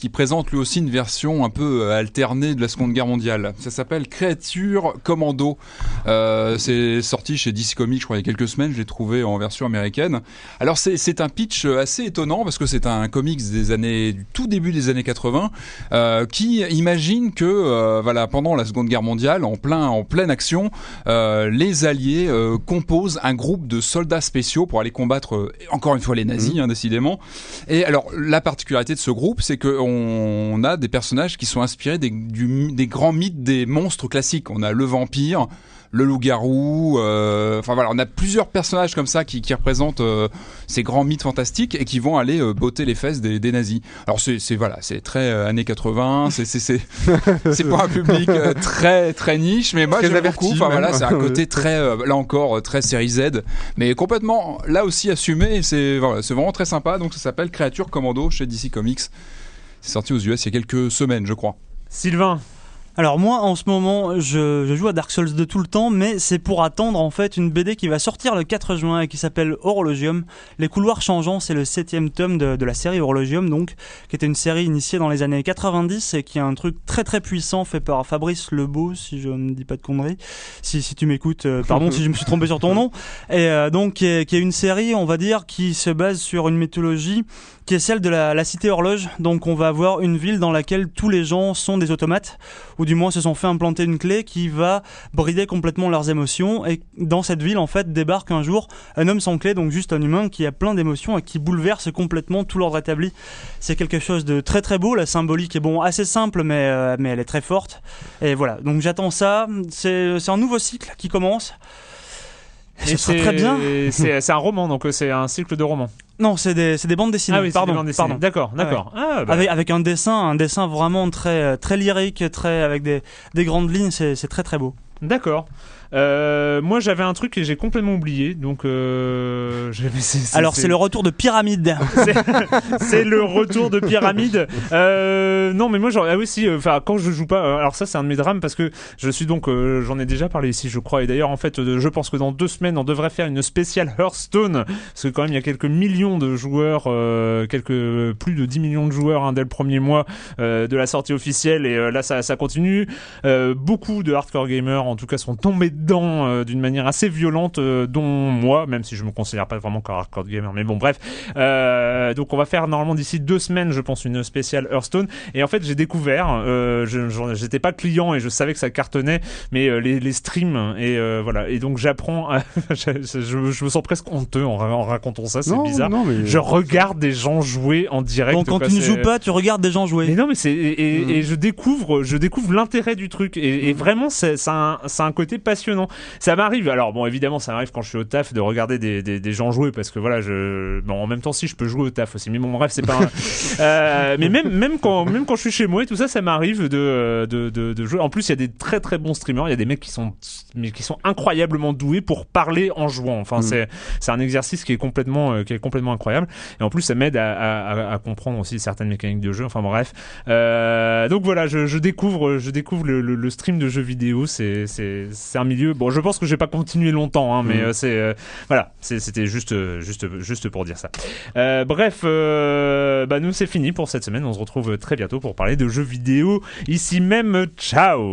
Speaker 4: qui présente lui aussi une version un peu euh, alternée de la Seconde Guerre mondiale. Ça s'appelle Créature Commando. Euh, c'est sorti chez DC Comics, je crois, il y a quelques semaines. Je l'ai trouvé en version américaine. Alors c'est un pitch assez étonnant parce que c'est un comics des années du tout début des années 80 euh, qui imagine que euh, voilà pendant la Seconde Guerre mondiale, en plein en pleine action, euh, les Alliés euh, composent un groupe de soldats spéciaux pour aller combattre euh, encore une fois les nazis, hein, décidément. Et alors la particularité de ce groupe, c'est que on a des personnages qui sont inspirés des, du- des grands mythes des monstres classiques. On a le vampire. Le loup-garou, euh, enfin voilà, on a plusieurs personnages comme ça qui, qui représentent euh, ces grands mythes fantastiques et qui vont aller euh, botter les fesses des, des nazis. Alors c'est voilà, c'est très années 80, c'est c'est pour un public très très niche, mais moi j'aime beaucoup. Enfin voilà, c'est un côté très là encore très série Z, mais complètement là aussi assumé. C'est voilà, c'est vraiment très sympa. Donc ça s'appelle Créature Commando chez DC Comics. C'est sorti aux US il y a quelques semaines, je crois.
Speaker 1: Sylvain,
Speaker 2: Alors moi en ce moment je, je joue à Dark Souls de tout le temps mais c'est pour attendre en fait une BD qui va sortir le 4 juin et qui s'appelle Horologium. Les couloirs changeants c'est le septième tome de, de la série Horologium donc qui était une série initiée dans les années 90 et qui est un truc très très puissant fait par Fabrice Lebeau si je ne dis pas de conneries. Si, si tu m'écoutes, euh, pardon si je me suis trompé sur ton nom. Et euh, donc qui est, qui est une série on va dire qui se base sur une mythologie qui est celle de la, la cité horloge. Donc on va avoir une ville dans laquelle tous les gens sont des automates, ou du moins se sont fait implanter une clé qui va brider complètement leurs émotions. Et dans cette ville, en fait, débarque un jour un homme sans clé, donc juste un humain qui a plein d'émotions et qui bouleverse complètement tout l'ordre établi. C'est quelque chose de très très beau. La symbolique est bon, assez simple, mais, euh, mais elle est très forte. Et voilà, donc j'attends ça. C'est un nouveau cycle qui commence.
Speaker 1: C'est-
Speaker 2: très bien.
Speaker 1: C'est c'est un roman, donc euh, c'est un cycle de romans.
Speaker 2: Non, c'est des, c'est des bandes dessinées.
Speaker 1: Ah oui,
Speaker 2: pardon,
Speaker 1: des bandes dessinées.
Speaker 2: pardon.
Speaker 1: D'accord, d'accord. Ah, bah,
Speaker 2: Avec, avec un dessin, un dessin vraiment très, très lyrique, très, avec des, des grandes lignes, c'est c'est très très beau.
Speaker 1: D'accord. Euh, moi, j'avais un truc et j'ai complètement oublié. Donc, euh, c'est- c'est-
Speaker 2: Alors c'est le retour de Pyramide.
Speaker 1: c'est- c'est le retour de Pyramide. Euh, non, mais moi, genre, ah oui, si, euh, enfin, quand je joue pas, euh, alors ça, c'est un de mes drames parce que je suis donc, euh, j'en ai déjà parlé ici, je crois, et d'ailleurs, en fait, je pense que dans deux semaines, on devrait faire une spéciale Hearthstone, parce que quand même, il y a quelques millions de joueurs, euh, quelques plus de 10 millions de joueurs hein, dès le premier mois euh, de la sortie officielle, et là, ça, ça continue. Euh, beaucoup de hardcore gamers, en tout cas, sont tombés dedans euh, d'une manière assez violente, euh, dont moi, même si je me considère pas vraiment comme hardcore gamer, mais bon, bref. Euh, donc on va faire normalement d'ici deux semaines, je pense, une spéciale Hearthstone. Et en fait, j'ai découvert, euh, j'étais pas client et je savais que ça cartonnait, mais euh, les, les streams et euh, voilà. Et donc j'apprends, à- je, je- je me sens presque honteux en, ra- en racontant ça, c'est bizarre.
Speaker 3: non, mais-
Speaker 1: Je regarde des gens jouer en direct.
Speaker 2: Donc quand
Speaker 1: quoi,
Speaker 2: tu ne joues pas, tu regardes des gens
Speaker 1: mais
Speaker 2: jouer.
Speaker 1: non, mais c'est et, et-
Speaker 3: Mm.
Speaker 1: et je découvre, je découvre l'intérêt du truc et, et vraiment c'est c'est un, c'est un côté passionnant. Ça m'arrive. Alors bon, évidemment, ça m'arrive quand je suis au taf de regarder des, des, des gens jouer parce que voilà, je bon en même temps si je peux jouer au taf aussi. Mais bon, bref, c'est pas. un- Euh, mais même même quand même quand je suis chez moi et tout ça, ça m'arrive de, de de de jouer. En plus, il y a des très très bons streamers. Il y a des mecs qui sont mais qui sont incroyablement doués pour parler en jouant. Enfin,
Speaker 3: Mm.
Speaker 1: c'est c'est un exercice qui est complètement euh, qui est complètement incroyable. Et en plus, ça m'aide à, à, à- à comprendre aussi certaines mécaniques de jeu. Enfin bref. Euh, donc voilà, je, je découvre, je découvre le, le- le stream de jeux vidéo. C'est c'est c'est un milieu. Bon, je pense que je vais pas continuer longtemps, hein, mais
Speaker 3: Mhm.
Speaker 1: euh, c'est euh, voilà, c'était juste euh, juste juste pour dire ça. Bref, bah nous c'est fini pour cette semaine. On se retrouve très bientôt pour parler de jeux vidéo ici même. Ciao.